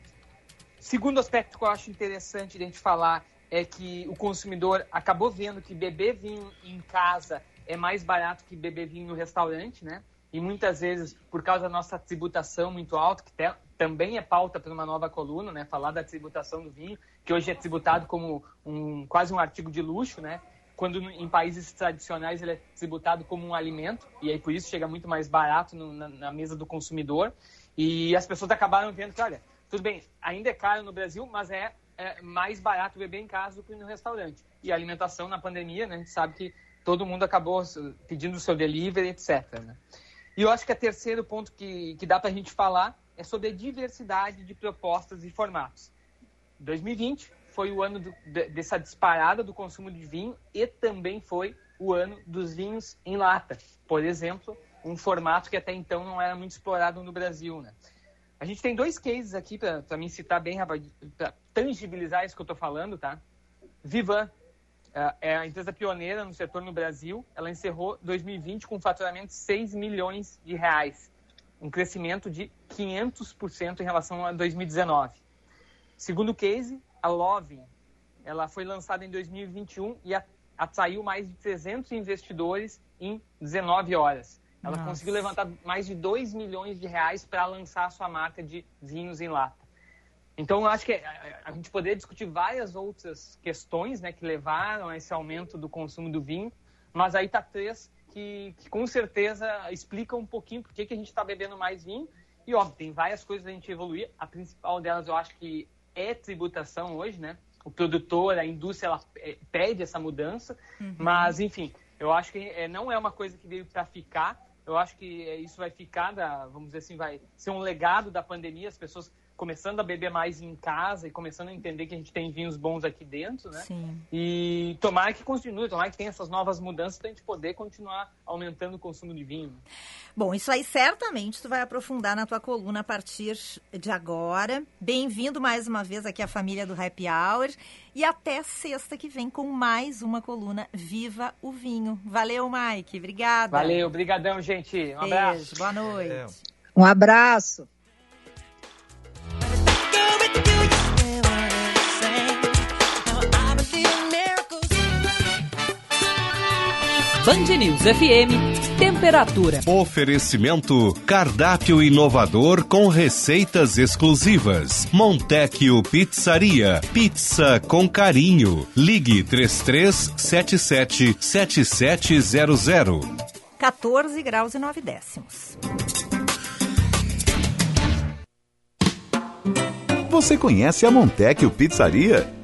Segundo aspecto que eu acho interessante de a gente falar é que o consumidor acabou vendo que beber vinho em casa é mais barato que beber vinho no restaurante, né? E muitas vezes, por causa da nossa tributação muito alta, que também é pauta para uma nova coluna, né? Falar da tributação do vinho, que hoje é tributado como um, quase um artigo de luxo, né? Quando em países tradicionais ele é tributado como um alimento, e aí por isso chega muito mais barato no, na, na, mesa do consumidor. E as pessoas acabaram vendo que, olha, tudo bem, ainda é caro no Brasil, mas é, é mais barato beber em casa do que no restaurante. E a alimentação na pandemia, né, a gente sabe que todo mundo acabou pedindo o seu delivery, etc. Né? E eu acho que o terceiro ponto que, que dá para a gente falar é sobre a diversidade de propostas e formatos. 2020 foi o ano do, dessa disparada do consumo de vinho e também foi o ano dos vinhos em lata. Por exemplo, um formato que até então não era muito explorado no Brasil, né? A gente tem dois cases aqui para me citar bem, para tangibilizar isso que eu estou falando, tá? Vivan é, é a empresa pioneira no setor no Brasil. Ela encerrou 2020 com um faturamento de 6 milhões de reais, um crescimento de 500% em relação a 2019. Segundo case, a Loving, ela foi lançada em 2021 e atraiu mais de 300 investidores em 19 horas. Ela Nossa. conseguiu levantar mais de 2 milhões de reais para lançar a sua marca de vinhos em lata. Então, eu acho que a gente poderia discutir várias outras questões né, que levaram a esse aumento do consumo do vinho, mas aí tá três que, que com certeza explicam um pouquinho por que, que a gente está bebendo mais vinho. E, óbvio, tem várias coisas a gente evoluir. A principal delas, eu acho que é tributação hoje, né? O produtor, a indústria, ela é, pede essa mudança, uhum. mas enfim, eu acho que é, não é uma coisa que veio para ficar. eu acho que é, isso vai ficar, da, vamos dizer assim, vai ser um legado da pandemia, as pessoas começando a beber mais em casa e começando a entender que a gente tem vinhos bons aqui dentro, né? Sim. E tomara que continue, tomara que tenha essas novas mudanças para a gente poder continuar aumentando o consumo de vinho. Bom, isso aí certamente tu vai aprofundar na tua coluna a partir de agora. Bem-vindo mais uma vez aqui à família do Happy Hour e até sexta que vem com mais uma coluna Viva o Vinho. Valeu, Mike. Obrigada. Valeu, brigadão, gente. Um Beijo, abraço. boa noite. Um abraço. Band News FM, temperatura. Oferecimento cardápio inovador com receitas exclusivas. Montecchio Pizzaria, pizza com carinho. Ligue 3377 7700. 14 graus e 9 décimos. Você conhece a Montecchio Pizzaria?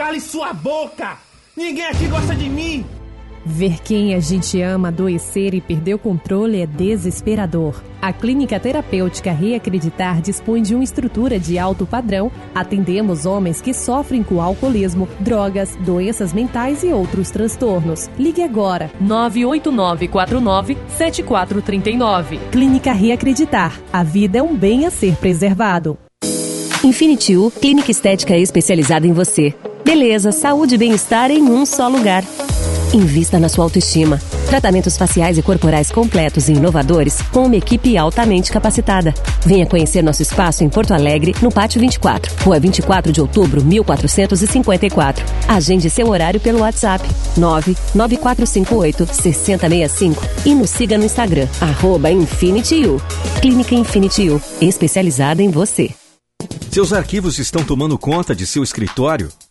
Cale sua boca! Ninguém aqui gosta de mim! Ver quem a gente ama adoecer e perder o controle é desesperador. A Clínica Terapêutica Reacreditar dispõe de uma estrutura de alto padrão. Atendemos homens que sofrem com alcoolismo, drogas, doenças mentais e outros transtornos. Ligue agora 989497439. Clínica Reacreditar. A vida é um bem a ser preservado. Infinity U, clínica estética especializada em você. Beleza, saúde e bem-estar em um só lugar. Invista na sua autoestima. Tratamentos faciais e corporais completos e inovadores com uma equipe altamente capacitada. Venha conhecer nosso espaço em Porto Alegre, no Pátio 24, Rua 24 de Outubro, 1454. Agende seu horário pelo WhatsApp 99458 6065 e nos siga no Instagram, arroba Infinity U. Clínica Infinity U, especializada em você. Seus arquivos estão tomando conta de seu escritório?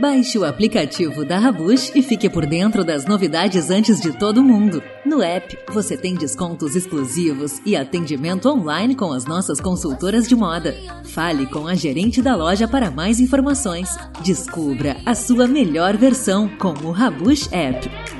Baixe o aplicativo da Rabush e fique por dentro das novidades antes de todo mundo. No app, você tem descontos exclusivos e atendimento online com as nossas consultoras de moda. Fale com a gerente da loja para mais informações. Descubra a sua melhor versão com o Rabush App.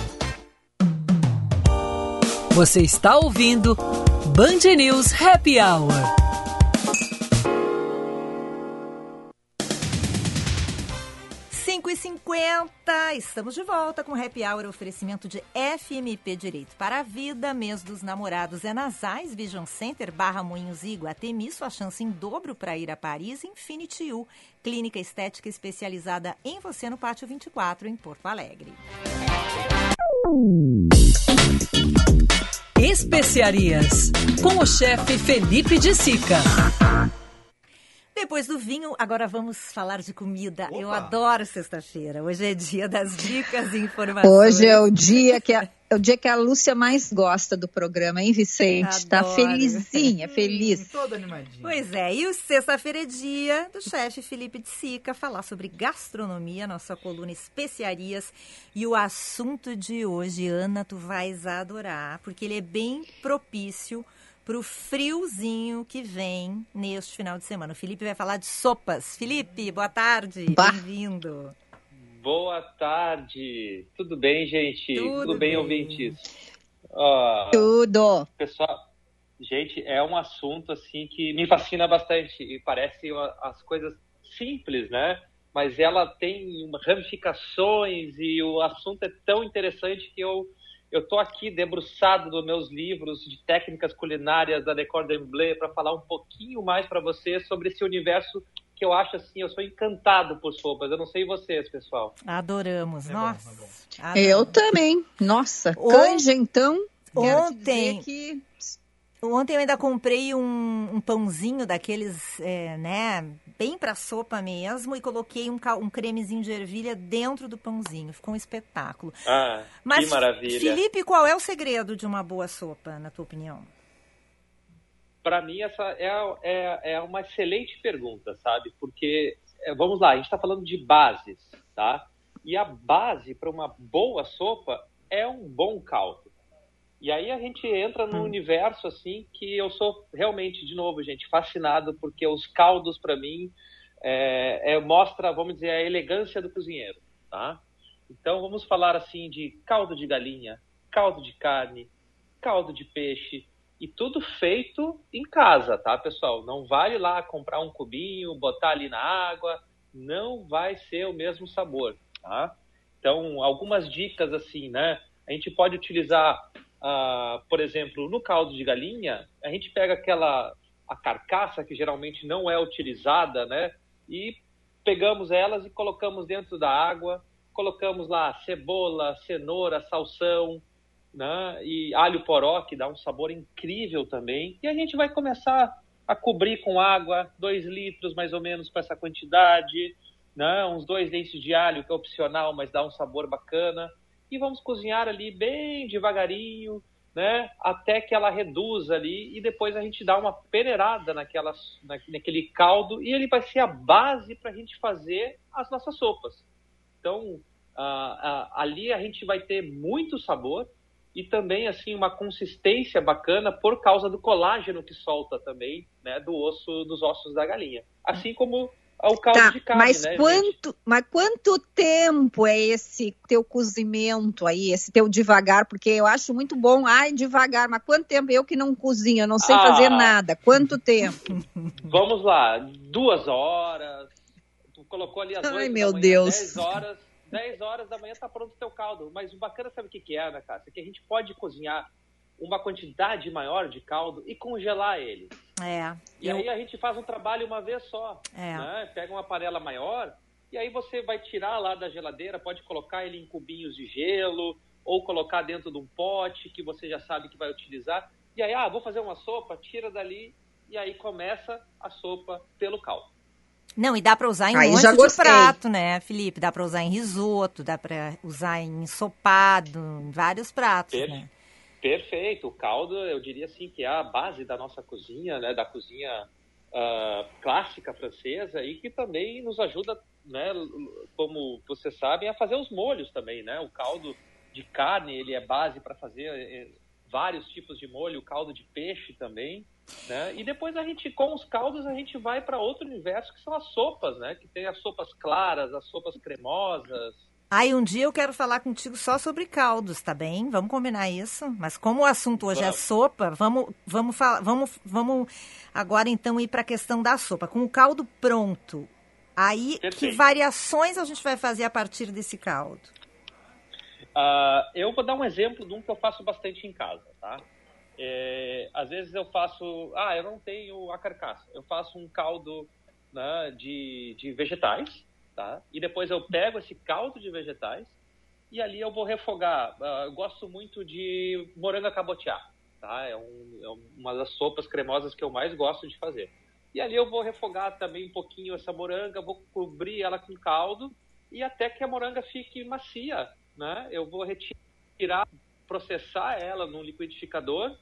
Você está ouvindo Band News Happy Hour. Cinco e cinquenta, estamos de volta com Happy Hour, oferecimento de FMP Direito para a Vida, mês dos namorados é Nasais, Vision Center, Barra Moinhos e Iguatemi, sua chance em dobro para ir a Paris, Infinity U, clínica estética especializada em você no Pátio 24, em Porto Alegre. Especiarias, com o chefe Felipe de Sica. Depois do vinho, agora vamos falar de comida. Eu adoro sexta-feira. Hoje é dia das dicas e informações. Hoje é o dia que a, é o dia que a Lúcia mais gosta do programa, hein, Vicente? Tá Adoro. felizinha, feliz. Todo animadinho. Pois é, e o sexta-feira é dia do chefe Felipe de Sica falar sobre gastronomia, nossa coluna especiarias. E o assunto de hoje, Ana, tu vais adorar, porque ele é bem propício para o friozinho que vem neste final de semana. O Felipe vai falar de sopas. Felipe, boa tarde, bem-vindo. Boa tarde. Tudo bem, gente? Tudo bem, bem. ouvintes? Ó, Tudo. pessoal, gente, é um assunto assim que me fascina bastante e parece uma- as coisas simples, né? Mas ela tem ramificações e o assunto é tão interessante que eu eu tô aqui debruçado nos meus livros de técnicas culinárias da Decor d'Emblée para falar um pouquinho mais para vocês sobre esse universo que eu acho assim, eu sou encantado por sopas. Eu não sei vocês, pessoal. Adoramos, É bom, nossa. é adoro. Eu também. Nossa, canja, então. quero te Ontem, dizer que ontem eu ainda comprei um, um pãozinho daqueles, é, né, bem pra sopa mesmo, e coloquei um, um cremezinho de ervilha dentro do pãozinho. Ficou um espetáculo. Ah, Mas, que maravilha. Felipe, qual é o segredo de uma boa sopa, na tua opinião? Para mim, essa é, é, é uma excelente pergunta, sabe? Porque, é, vamos lá, a gente está falando de bases, tá? E a base para uma boa sopa é um bom caldo. E aí a gente entra num universo, assim, que eu sou realmente, de novo, gente, fascinado, porque os caldos, para mim, é, é, mostra, vamos dizer, a elegância do cozinheiro, tá? Então, vamos falar, assim, de caldo de galinha, caldo de carne, caldo de peixe, e tudo feito em casa, tá, pessoal? Não vale lá comprar um cubinho, botar ali na água, não vai ser o mesmo sabor, tá? Então, algumas dicas assim, né? A gente pode utilizar, ah, por exemplo, no caldo de galinha, a gente pega aquela a carcaça que geralmente não é utilizada, né? E pegamos elas e colocamos dentro da água, colocamos lá cebola, cenoura, salsão, né? E alho poró, que dá um sabor incrível também. E a gente vai começar a cobrir com água, dois litros mais ou menos para essa quantidade, né? Uns dois dentes de alho, que é opcional, mas dá um sabor bacana. E vamos cozinhar ali bem devagarinho, né? Até que ela reduza ali e depois a gente dá uma peneirada naquela, na- naquele caldo e ele vai ser a base para a gente fazer as nossas sopas. Então, ah, ah, ali a gente vai ter muito sabor e também assim uma consistência bacana por causa do colágeno que solta também, né, do osso dos ossos da galinha. Assim como o caldo Tá, de carne, mas né, gente? quanto, mas quanto tempo é esse teu cozimento aí, esse teu devagar? Porque eu acho muito bom, ai, devagar, mas quanto tempo? Eu que não cozinho, eu não sei Ah. fazer nada. Quanto tempo? Vamos lá, duas horas. Tu colocou ali às Ai, 8 meu manhã, Deus. 10 horas. 10 horas da manhã tá pronto o teu caldo. Mas o bacana sabe o que, que é, Ana Cássia? Que a gente pode cozinhar uma quantidade maior de caldo e congelar ele. É. E eu- aí a gente faz um trabalho uma vez só. É. né? Pega uma panela maior e aí você vai tirar lá da geladeira, pode colocar ele em cubinhos de gelo ou colocar dentro de um pote que você já sabe que vai utilizar. E aí, ah, vou fazer uma sopa, tira dali e aí começa a sopa pelo caldo. Não, e dá pra usar em Aí um monte de prato, né, Felipe? Dá pra usar em risoto, dá pra usar em ensopado, em vários pratos, Per- né? Perfeito. O caldo, eu diria assim, que é a base da nossa cozinha, né? Da cozinha ah, clássica francesa e que também nos ajuda, né? Como vocês sabem, a fazer os molhos também, né? O caldo de carne, ele é base para fazer eh, vários tipos de molho, o caldo de peixe também, né? E depois a gente, com os caldos, a gente vai para outro universo que são as sopas, né? Que tem as sopas claras, as sopas cremosas, Aí um dia eu quero falar contigo só sobre caldos, tá bem? Vamos combinar isso. Mas como o assunto hoje é sopa, vamos, vamos, falar, vamos, vamos agora então ir para a questão da sopa. Com o caldo pronto, aí que Perfeito. variações a gente vai fazer a partir desse caldo? Ah, eu vou dar um exemplo de um que eu faço bastante em casa, tá? É, às vezes eu faço, ah, eu não tenho a carcaça, eu faço um caldo né, de, de vegetais, tá? E depois eu pego esse caldo de vegetais e ali eu vou refogar. Ah, eu gosto muito de morango cabotiá, tá? É, um, é uma das sopas cremosas que eu mais gosto de fazer. E ali eu vou refogar também um pouquinho essa moranga, vou cobrir ela com caldo e até que a moranga fique macia, né? Eu vou retirar, processar ela no liquidificador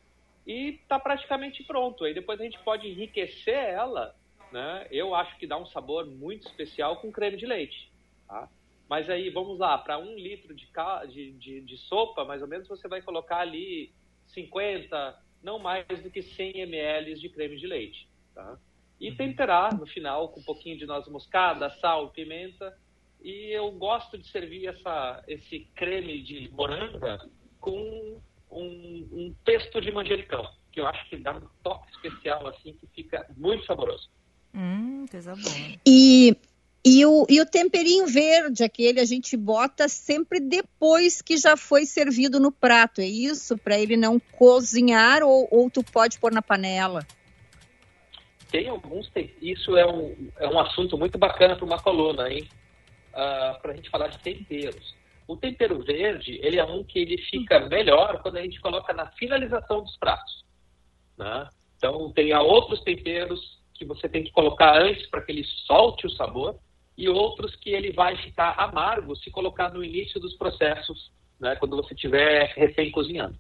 e tá praticamente pronto. Aí depois a gente pode enriquecer ela, né? Eu acho que dá um sabor muito especial com creme de leite, tá? Mas aí, vamos lá, para um litro de, de, de, de sopa, mais ou menos, você vai colocar ali 50, não mais do que 100 ml de creme de leite, tá? E temperar no final com um pouquinho de noz moscada, sal, pimenta. E eu gosto de servir essa, esse creme de moranga com um, um pesto de manjericão, que eu acho que dá um toque especial, assim, que fica muito saboroso. Hum, coisa boa. E, e, o, e o temperinho verde, aquele a gente bota sempre depois que já foi servido no prato, é isso? Para ele não cozinhar ou, ou tu pode pôr na panela? Tem alguns, tem- isso é um, é um assunto muito bacana para uma coluna, hein? para a gente falar de temperos. O tempero verde, ele é um que ele fica melhor quando a gente coloca na finalização dos pratos. né? Então, tem há outros temperos que você tem que colocar antes para que ele solte o sabor e outros que ele vai ficar amargo se colocar no início dos processos, né? quando você estiver recém cozinhando.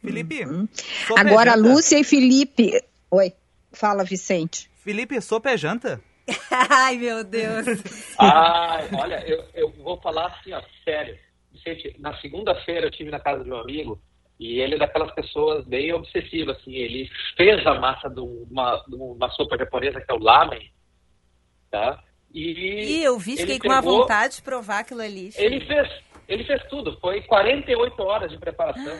Felipe, Uhum. é Agora, janta? Lúcia e Felipe. Oi, fala, Vicente. Felipe, sopa é janta? Ai, meu Deus. Ah, olha, eu, eu vou falar assim, ó, sério. Vicente, na segunda-feira eu estive na casa de um amigo e ele é daquelas pessoas bem obsessivas, assim. Ele fez a massa de uma, de uma sopa japonesa que é o lamen, tá? E E eu vi, fiquei com uma vontade de provar aquilo ali. Ele fez, ele fez tudo. Foi 48 horas de preparação.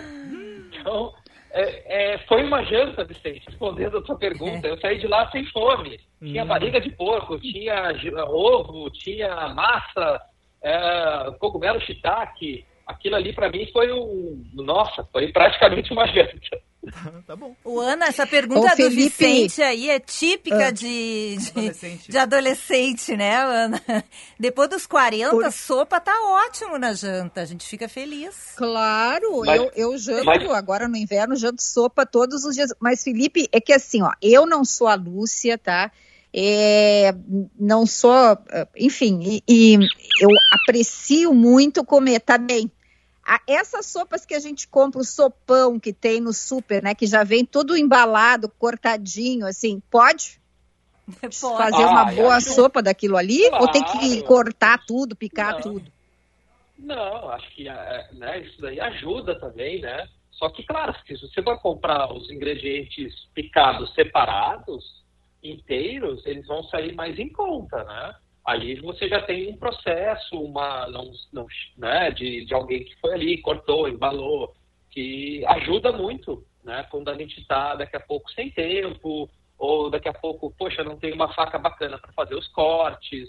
Então, é, é, foi uma janta, Vicente, respondendo a sua pergunta. Eu saí de lá sem fome. Tinha Hum. barriga de porco, tinha ovo, tinha massa, é, cogumelo shiitake. Aquilo ali, para mim, foi um... Nossa, foi praticamente uma janta. tá bom. O Ana, essa pergunta Ô, do Felipe. Vicente aí é típica Ah. de, de, Adolescente. de adolescente, né, Ana? Depois dos 40, Por- sopa tá ótimo na janta. A gente fica feliz. Claro, Mas- eu, eu janto mas- agora no inverno, janto sopa todos os dias. Mas, Felipe, é que assim, ó, eu não sou a Lúcia, tá? É, não sou, eh, enfim, e, e eu aprecio muito comer, tá bem. A- essas sopas que a gente compra, o sopão que tem no super, né, que já vem todo embalado, cortadinho, assim, pode Pode. fazer uma Ah, boa acho- sopa daquilo ali? Ou tem que Claro. cortar tudo, picar Não. tudo? Não, acho que é, né, isso daí ajuda também, né? Só que, claro, se você vai comprar os ingredientes picados separados, inteiros, eles vão sair mais em conta, né? Ali você já tem um processo, uma, não, não, né, de, de alguém que foi ali, cortou, embalou, que ajuda muito, né? Quando a gente está daqui a pouco sem tempo, ou daqui a pouco, poxa, não tem uma faca bacana para fazer os cortes,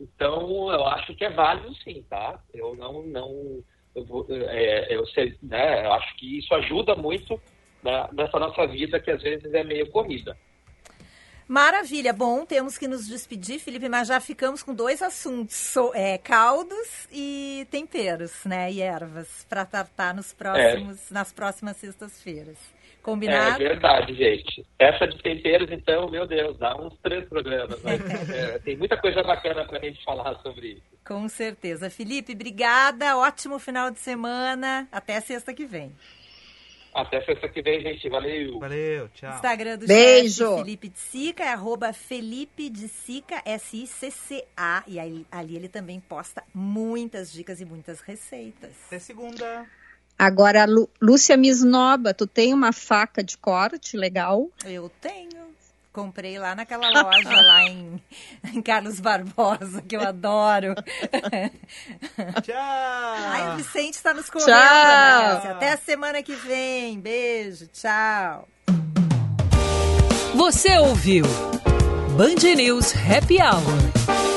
então, eu acho que é válido sim, tá? Eu não, não, eu, vou, é, eu sei, né? Eu acho que isso ajuda muito né, nessa nossa vida que às vezes é meio corrida. Maravilha. Bom, temos que nos despedir, Felipe, mas já ficamos com dois assuntos: so- é, caldos e temperos, né? E ervas, para tratar nos próximos, nas próximas sextas-feiras. É Combinado? verdade, gente. Essa de temperos, então, meu Deus, dá uns três programas. Né? É, tem muita coisa bacana pra gente falar sobre isso. Com certeza. Felipe, obrigada. Ótimo final de semana. Até sexta que vem. Até sexta que vem, gente. Valeu. Valeu, tchau. Instagram do Beijo. Felipe de Sica é arroba Felipe de Sica, S-I-C-C-A. E aí, ali ele também posta muitas dicas e muitas receitas. Até segunda. Agora, Lu- Lúcia Misnoba, tu tem uma faca de corte legal? Eu tenho. Comprei lá naquela loja lá em, em Carlos Barbosa, que eu adoro. Tchau! Ai, o Vicente está nos correndo, Tchau. Até a semana que vem. Beijo, tchau. Você ouviu Band News Happy Hour.